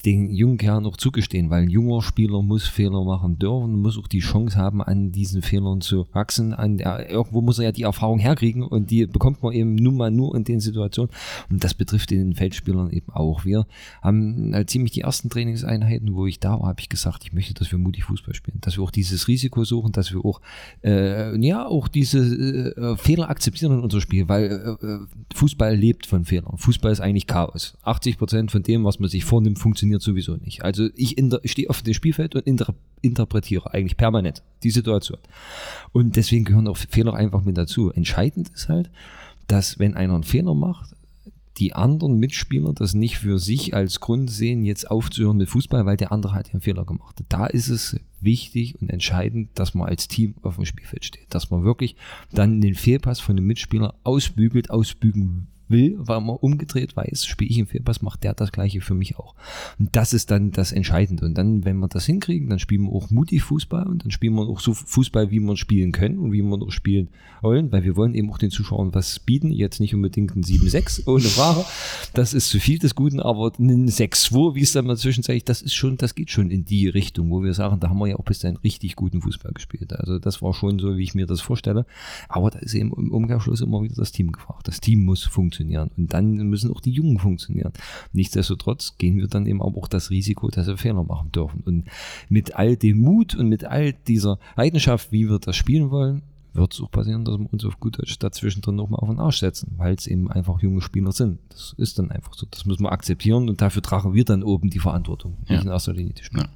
den jungen Kerlen auch zugestehen, weil ein junger Spieler muss Fehler machen dürfen, muss auch die Chance haben, an diesen Fehlern zu wachsen. An der, irgendwo muss er ja die Erfahrung herkriegen und die bekommt man eben nun mal nur in den Situationen. Und das betrifft den Feldspielern eben auch. Wir haben halt ziemlich die ersten Trainingseinheiten, wo ich da war, habe ich gesagt, ich möchte, dass wir mutig Fußball spielen, dass wir auch dieses Risiko suchen, dass wir auch äh, ja auch diese äh, Fehler akzeptieren in unser Spiel, weil äh, Fußball lebt von Fehlern. Fußball ist eigentlich Chaos. 80 Prozent von dem, was man sich vornimmt, funktioniert sowieso nicht. Also ich, ich stehe auf dem Spielfeld und inter, interpretiere eigentlich permanent die Situation. Und deswegen gehören auch Fehler einfach mit dazu. Entscheidend ist halt, dass wenn einer einen Fehler macht, die anderen Mitspieler das nicht für sich als Grund sehen, jetzt aufzuhören mit Fußball, weil der andere hat ja einen Fehler gemacht. Da ist es wichtig und entscheidend, dass man als Team auf dem Spielfeld steht, dass man wirklich dann den Fehlpass von dem Mitspieler ausbügelt, ausbügen will, weil man umgedreht weiß, spiele ich einen Fehlpass, macht der das gleiche für mich auch. Und das ist dann das Entscheidende. Und dann, wenn wir das hinkriegen, dann spielen wir auch mutig Fußball und dann spielen wir auch so Fußball, wie wir spielen können und wie wir auch spielen wollen, weil wir wollen eben auch den Zuschauern was bieten. Jetzt nicht unbedingt ein 7-6 ohne Frage. Das ist zu viel des Guten, aber ein 6-2, wie es dann mal zwischenzeitlich, das ist schon, das geht schon in die Richtung, wo wir sagen, da haben wir ja auch bis dahin richtig guten Fußball gespielt. Also das war schon so, wie ich mir das vorstelle. Aber da ist eben im Umkehrschluss immer wieder das Team gefragt. Das Team muss funktionieren und dann müssen auch die Jungen funktionieren. Nichtsdestotrotz gehen wir dann eben aber auch das Risiko, dass wir Fehler machen dürfen. Und mit all dem Mut und mit all dieser Leidenschaft, wie wir das spielen wollen, wird es auch passieren, dass wir uns auf gut Deutsch dazwischen drin nochmal auf den Arsch setzen, weil es eben einfach junge Spieler sind. Das ist dann einfach so. Das müssen wir akzeptieren und dafür tragen wir dann oben die Verantwortung, nicht Ja. in erster Linie die Spieler. Ja.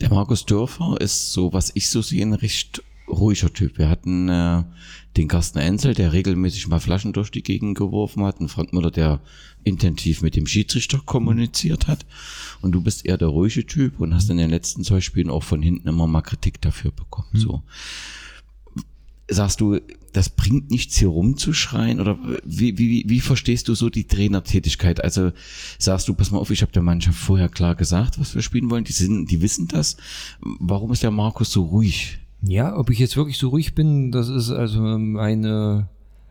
Der Markus Dörfer ist so, was ich so sehe, ein recht ruhiger Typ. Wir hatten äh, den Carsten Enzel, der regelmäßig mal Flaschen durch die Gegend geworfen hat, und Frank Müller, der intensiv mit dem Schiedsrichter kommuniziert hat. Und du bist eher der ruhige Typ und hast in den letzten zwei Spielen auch von hinten immer mal Kritik dafür bekommen. So. Sagst du, das bringt nichts hier rumzuschreien oder wie, wie, wie verstehst du so die Trainertätigkeit? Also sagst du, pass mal auf, ich habe der Mannschaft vorher klar gesagt, was wir spielen wollen, die sind, die wissen das. Warum ist der Markus so ruhig? Ja, ob ich jetzt wirklich so ruhig bin, das ist also meine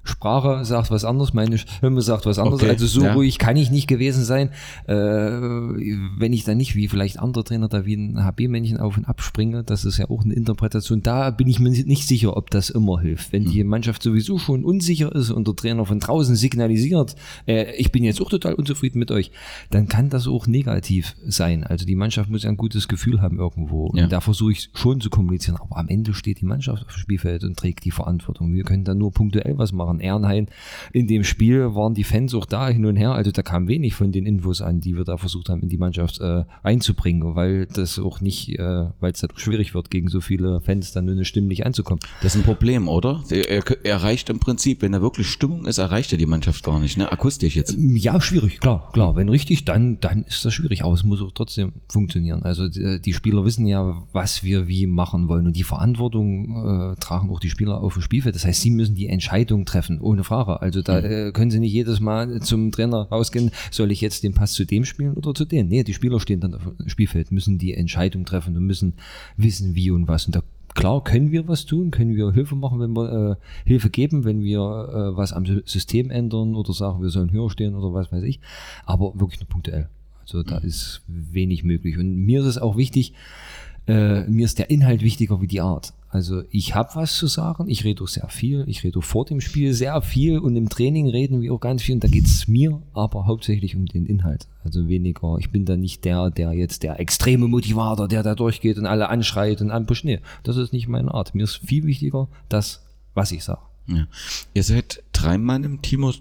Sprache sagt was anderes, meine Stimme sagt was anderes. Okay, also so ja. ruhig kann ich nicht gewesen sein, äh, wenn ich da nicht wie vielleicht andere Trainer da wie ein HB-Männchen auf und ab springe. Das ist ja auch eine Interpretation. Da bin ich mir nicht sicher, ob das immer hilft. Wenn die Mannschaft sowieso schon unsicher ist und der Trainer von draußen signalisiert, äh, ich bin jetzt auch total unzufrieden mit euch, dann kann das auch negativ sein. Also die Mannschaft muss ja ein gutes Gefühl haben irgendwo. Ja. Und da versuche ich schon zu kommunizieren. Aber am Ende steht die Mannschaft auf dem Spielfeld und trägt die Verantwortung. Wir können da nur punktuell was machen. Ehrenhain in dem Spiel waren die Fans auch da hin und her. Also da kam wenig von den Infos an, die wir da versucht haben, in die Mannschaft äh, einzubringen, weil das auch nicht, äh, weil es auch schwierig wird, gegen so viele Fans dann nur eine Stimme nicht anzukommen. Das ist ein Problem, oder? Er, er erreicht im Prinzip, wenn da wirklich Stimmung ist, erreicht er die Mannschaft gar nicht, ne? Akustisch jetzt. Ja, schwierig, klar, klar. Wenn richtig, dann, dann ist das schwierig, aber es muss auch trotzdem funktionieren. Also die, die Spieler wissen ja, was wir wie machen wollen und die Verantwortung äh, tragen auch die Spieler auf dem Spielfeld. Das heißt, sie müssen die Entscheidung treffen, ohne Frage. Also da äh, können sie nicht jedes Mal zum Trainer rausgehen, soll ich jetzt den Pass zu dem spielen oder zu dem? Nee, die Spieler stehen dann auf dem Spielfeld, müssen die Entscheidung treffen und müssen wissen, wie und was. Und da Klar können wir was tun, können wir Hilfe machen, wenn wir äh, Hilfe geben, wenn wir äh, was am Sy- System ändern oder sagen, wir sollen höher stehen oder was weiß ich, aber wirklich nur punktuell. Also da ist wenig möglich. Und mir ist es auch wichtig, äh, mir ist der Inhalt wichtiger wie die Art. Also ich habe was zu sagen, ich rede sehr viel, ich rede vor dem Spiel sehr viel und im Training reden wir auch ganz viel und da geht's mir aber hauptsächlich um den Inhalt. Also weniger, ich bin da nicht der, der jetzt der extreme Motivator, der da durchgeht und alle anschreit und anpusht. Nee, das ist nicht meine Art. Mir ist viel wichtiger das, was ich sage. Ja. Ihr seid drei Mann im Team,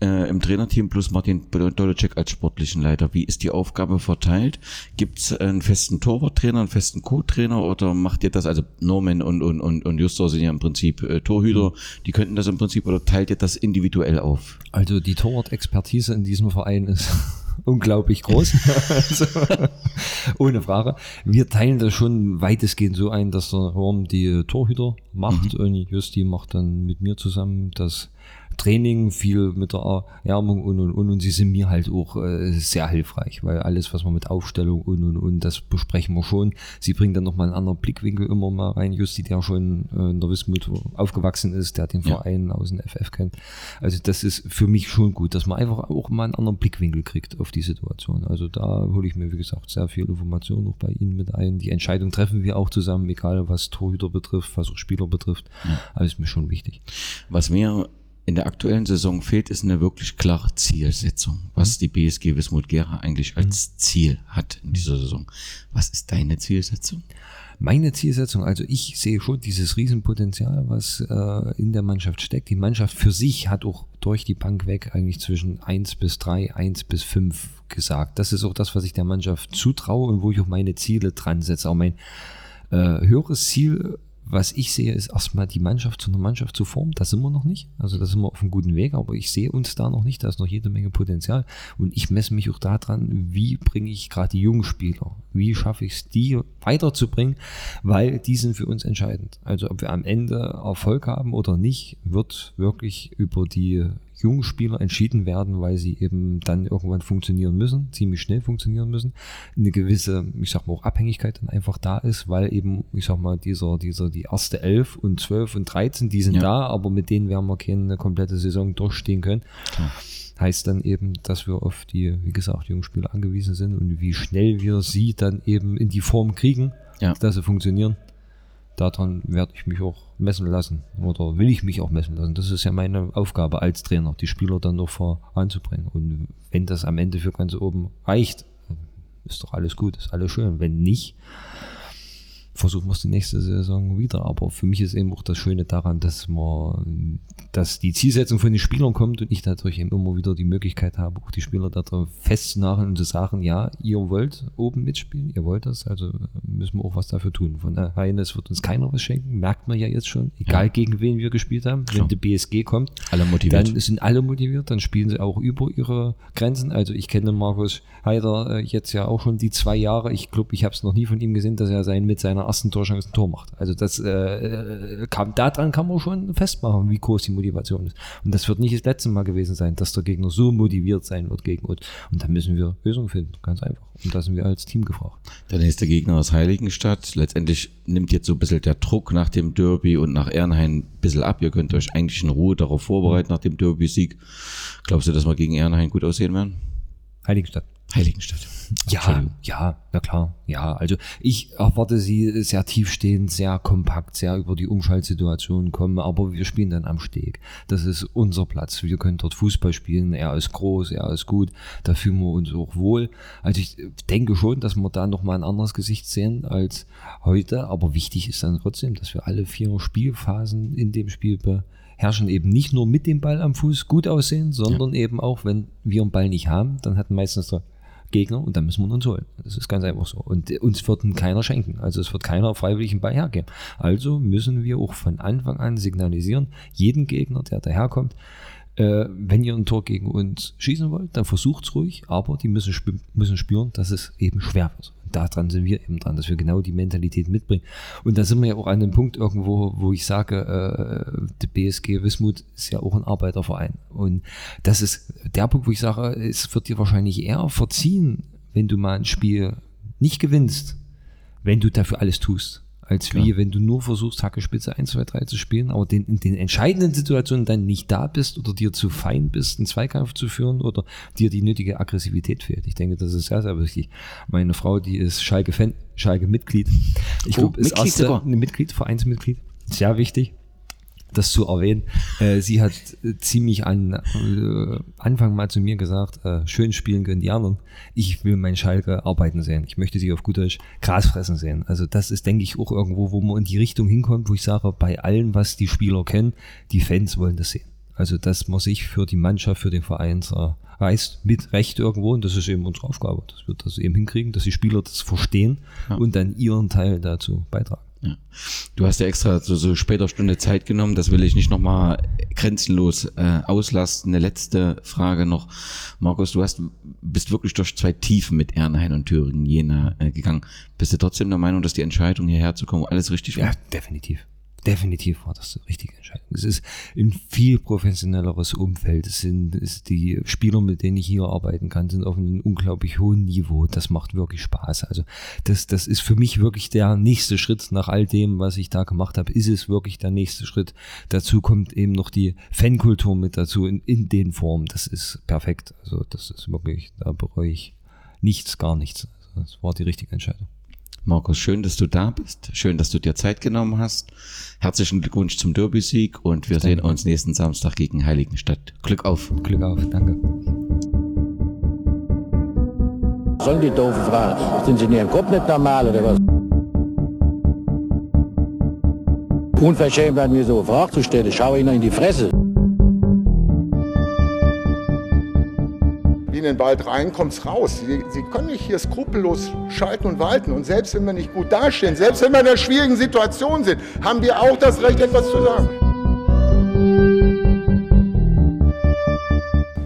äh, im Trainerteam plus Martin Dolacek als sportlichen Leiter. Wie ist die Aufgabe verteilt? Gibt es einen festen Torwarttrainer, einen festen Co-Trainer oder macht ihr das? Also Norman und, und, und, und Justor sind ja im Prinzip äh, Torhüter, die könnten das im Prinzip oder teilt ihr das individuell auf? Also die Torwart-Expertise in diesem Verein ist unglaublich groß. also, ohne Frage. Wir teilen das schon weitestgehend so ein, dass der Horn die Torhüter macht und Justi macht dann mit mir zusammen das Training, viel mit der Erwärmung und und und. Und sie sind mir halt auch äh, sehr hilfreich, weil alles, was man mit Aufstellung und und und, das besprechen wir schon. Sie bringen dann nochmal einen anderen Blickwinkel immer mal rein. Justi, der schon äh, in der Wismut aufgewachsen ist, der den Ja. Verein aus dem FF kennt. Also das ist für mich schon gut, dass man einfach auch mal einen anderen Blickwinkel kriegt auf die Situation. Also da hole ich mir, wie gesagt, sehr viel Information auch bei Ihnen mit ein. Die Entscheidung treffen wir auch zusammen, egal was Torhüter betrifft, was auch Spieler betrifft. Alles ist mir schon wichtig. Was mir in der aktuellen Saison fehlt, ist eine wirklich klare Zielsetzung, was die BSG Wismut Gera eigentlich als Ziel hat in dieser Saison. Was ist deine Zielsetzung? Meine Zielsetzung, also ich sehe schon dieses Riesenpotenzial, was äh, in der Mannschaft steckt. Die Mannschaft für sich hat auch durch die Bank weg eigentlich zwischen 1 bis 3, 1 bis 5 gesagt. Das ist auch das, was ich der Mannschaft zutraue und wo ich auch meine Ziele dran setze. Auch mein äh, höheres Ziel, was ich sehe, ist erstmal die Mannschaft zu einer Mannschaft zu formen. Da sind wir noch nicht. Also da sind wir auf einem guten Weg, aber ich sehe uns da noch nicht. Da ist noch jede Menge Potenzial. Und ich messe mich auch daran, wie bringe ich gerade die jungen Spieler, wie schaffe ich es, die weiterzubringen, weil die sind für uns entscheidend. Also ob wir am Ende Erfolg haben oder nicht, wird wirklich über die jungen Spieler entschieden werden, weil sie eben dann irgendwann funktionieren müssen, ziemlich schnell funktionieren müssen. Eine gewisse, ich sag mal, auch Abhängigkeit dann einfach da ist, weil eben, ich sag mal, dieser, dieser, die erste 11 und 12 und 13, die sind Ja. da, aber mit denen werden wir keine komplette Saison durchstehen können. Heißt dann eben, dass wir auf die, wie gesagt, jungen Spieler angewiesen sind und wie schnell wir sie dann eben in die Form kriegen, Ja. dass sie funktionieren. Daran werde ich mich auch messen lassen oder will ich mich auch messen lassen. Das ist ja meine Aufgabe als Trainer, die Spieler dann noch voranzubringen. Und wenn das am Ende für ganz oben reicht, ist doch alles gut, ist alles schön. Wenn nicht, versuchen wir es die nächste Saison wieder. Aber für mich ist eben auch das Schöne daran, dass man, dass die Zielsetzung von den Spielern kommt und ich dadurch eben immer wieder die Möglichkeit habe, auch die Spieler darauf festzunageln und zu sagen, ja, ihr wollt oben mitspielen, ihr wollt das, also müssen wir auch was dafür tun. Von daher, es wird uns keiner was schenken, merkt man ja jetzt schon, egal gegen wen wir gespielt haben. Klar. Wenn die BSG kommt, Alle motiviert. dann sind alle motiviert, dann spielen sie auch über ihre Grenzen. Also ich kenne Markus Heider äh, jetzt ja auch schon die zwei Jahre. Ich glaube, ich habe es noch nie von ihm gesehen, dass er sein mit seiner ersten Torchance ein Tor macht. Also das äh, äh, kam daran kann man schon festmachen, wie groß die Motivation ist. Und das wird nicht das letzte Mal gewesen sein, dass der Gegner so motiviert sein wird gegen uns. Und da müssen wir Lösungen finden, ganz einfach. Und da sind wir als Team gefragt. Der nächste Gegner ist Heiligenstadt. Letztendlich nimmt jetzt so ein bisschen der Druck nach dem Derby und nach Ehrenhain ein bisschen ab. Ihr könnt euch eigentlich in Ruhe darauf vorbereiten nach dem Derby-Sieg. Glaubst du, dass wir gegen Ehrenhain gut aussehen werden? Heiligenstadt. Heiligenstadt. Ja, ja, na klar, ja. Also ich erwarte sie sehr tiefstehend, sehr kompakt, sehr über die Umschaltsituation kommen, aber wir spielen dann am Steg. Das ist unser Platz. Wir können dort Fußball spielen. Er ist groß, er ist gut. Da fühlen wir uns auch wohl. Also ich denke schon, dass wir da nochmal ein anderes Gesicht sehen als heute. Aber wichtig ist dann trotzdem, dass wir alle vier Spielphasen in dem Spiel beherrschen, eben nicht nur mit dem Ball am Fuß gut aussehen, sondern eben auch, wenn wir einen Ball nicht haben, dann hat meistens der Gegner und dann müssen wir uns holen. Das ist ganz einfach so. Und uns wird keiner schenken. Also es wird keiner freiwillig einen Ball hergeben. Also müssen wir auch von Anfang an signalisieren, jeden Gegner, der daherkommt, äh, wenn ihr ein Tor gegen uns schießen wollt, dann versucht's ruhig, aber die müssen, sp müssen spüren, dass es eben schwer wird. Und daran sind wir eben dran, dass wir genau die Mentalität mitbringen. Und da sind wir ja auch an dem Punkt irgendwo, wo ich sage, äh, die BSG Wismut ist ja auch ein Arbeiterverein. Und das ist der Punkt, wo ich sage, es wird dir wahrscheinlich eher verziehen, wenn du mal ein Spiel nicht gewinnst, wenn du dafür alles tust als wie wenn du nur versuchst, Hacke Spitze 1, 2, 3 zu spielen, aber den, in den entscheidenden Situationen dann nicht da bist oder dir zu fein bist, einen Zweikampf zu führen oder dir die nötige Aggressivität fehlt. Ich denke, das ist sehr, sehr wichtig. Meine Frau, die ist Schalke-Fan, Schalke-Mitglied. Ich Oh, glaube, ist Mitglied erste, Mitglied, Vereinsmitglied. Sehr wichtig das zu erwähnen. Äh, sie hat äh, ziemlich an äh, Anfang mal zu mir gesagt, äh, schön spielen können die anderen. Ich will mein Schalke arbeiten sehen. Ich möchte sie auf gut Deutsch Gras fressen sehen. Also das ist, denke ich, auch irgendwo, wo man in die Richtung hinkommt, wo ich sage, bei allem, was die Spieler kennen, die Fans wollen das sehen. Also dass man sich für die Mannschaft, für den Verein reißt, mit Recht irgendwo, und das ist eben unsere Aufgabe, dass wir das eben hinkriegen, dass die Spieler das verstehen Ja. und dann ihren Teil dazu beitragen. Ja. Du hast ja extra so, so später Stunde Zeit genommen, das will ich nicht nochmal grenzenlos äh, auslasten. Eine letzte Frage noch. Markus, du hast, bist wirklich durch zwei Tiefen mit Ernheim und Thüringen Jena äh, gegangen. Bist du trotzdem der Meinung, dass die Entscheidung hierher zu kommen alles richtig war? Ja, definitiv. Definitiv war das die richtige Entscheidung. Es ist ein viel professionelleres Umfeld. Es sind es die Spieler, mit denen ich hier arbeiten kann, sind auf einem unglaublich hohen Niveau. Das macht wirklich Spaß. Also das, das ist für mich wirklich der nächste Schritt nach all dem, was ich da gemacht habe. Ist es wirklich der nächste Schritt? Dazu kommt eben noch die Fankultur mit dazu in, in den Formen. Das ist perfekt. Also das ist wirklich, da bereue ich nichts, gar nichts. Also das war die richtige Entscheidung. Markus, schön, dass du da bist. Schön, dass du dir Zeit genommen hast. Herzlichen Glückwunsch zum Derby-Sieg und wir sehen uns nächsten Samstag gegen Heiligenstadt. Glück auf. Glück auf, danke. Sollen die doofen Fragen? Sind sie in ihrem Kopf nicht normal oder was? Unverschämt werden mir so eine Frage zu stellen. Schau ihnen in die Fresse. Wie in den Wald rein, kommt's raus. Sie, Sie können nicht hier skrupellos schalten und walten. Und selbst wenn wir nicht gut dastehen, selbst wenn wir in einer schwierigen Situation sind, haben wir auch das Recht, etwas zu sagen.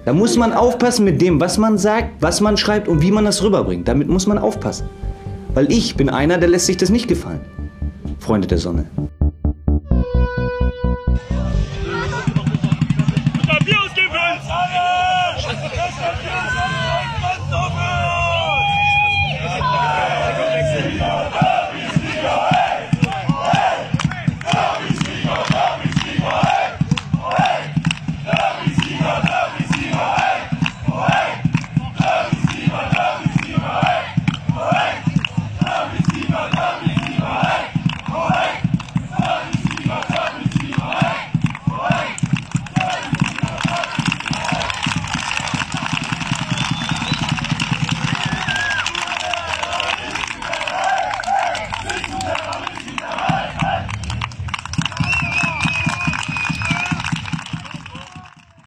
Da muss man aufpassen mit dem, was man sagt, was man schreibt und wie man das rüberbringt. Damit muss man aufpassen. Weil ich bin einer, der lässt sich das nicht gefallen. Freunde der Sonne.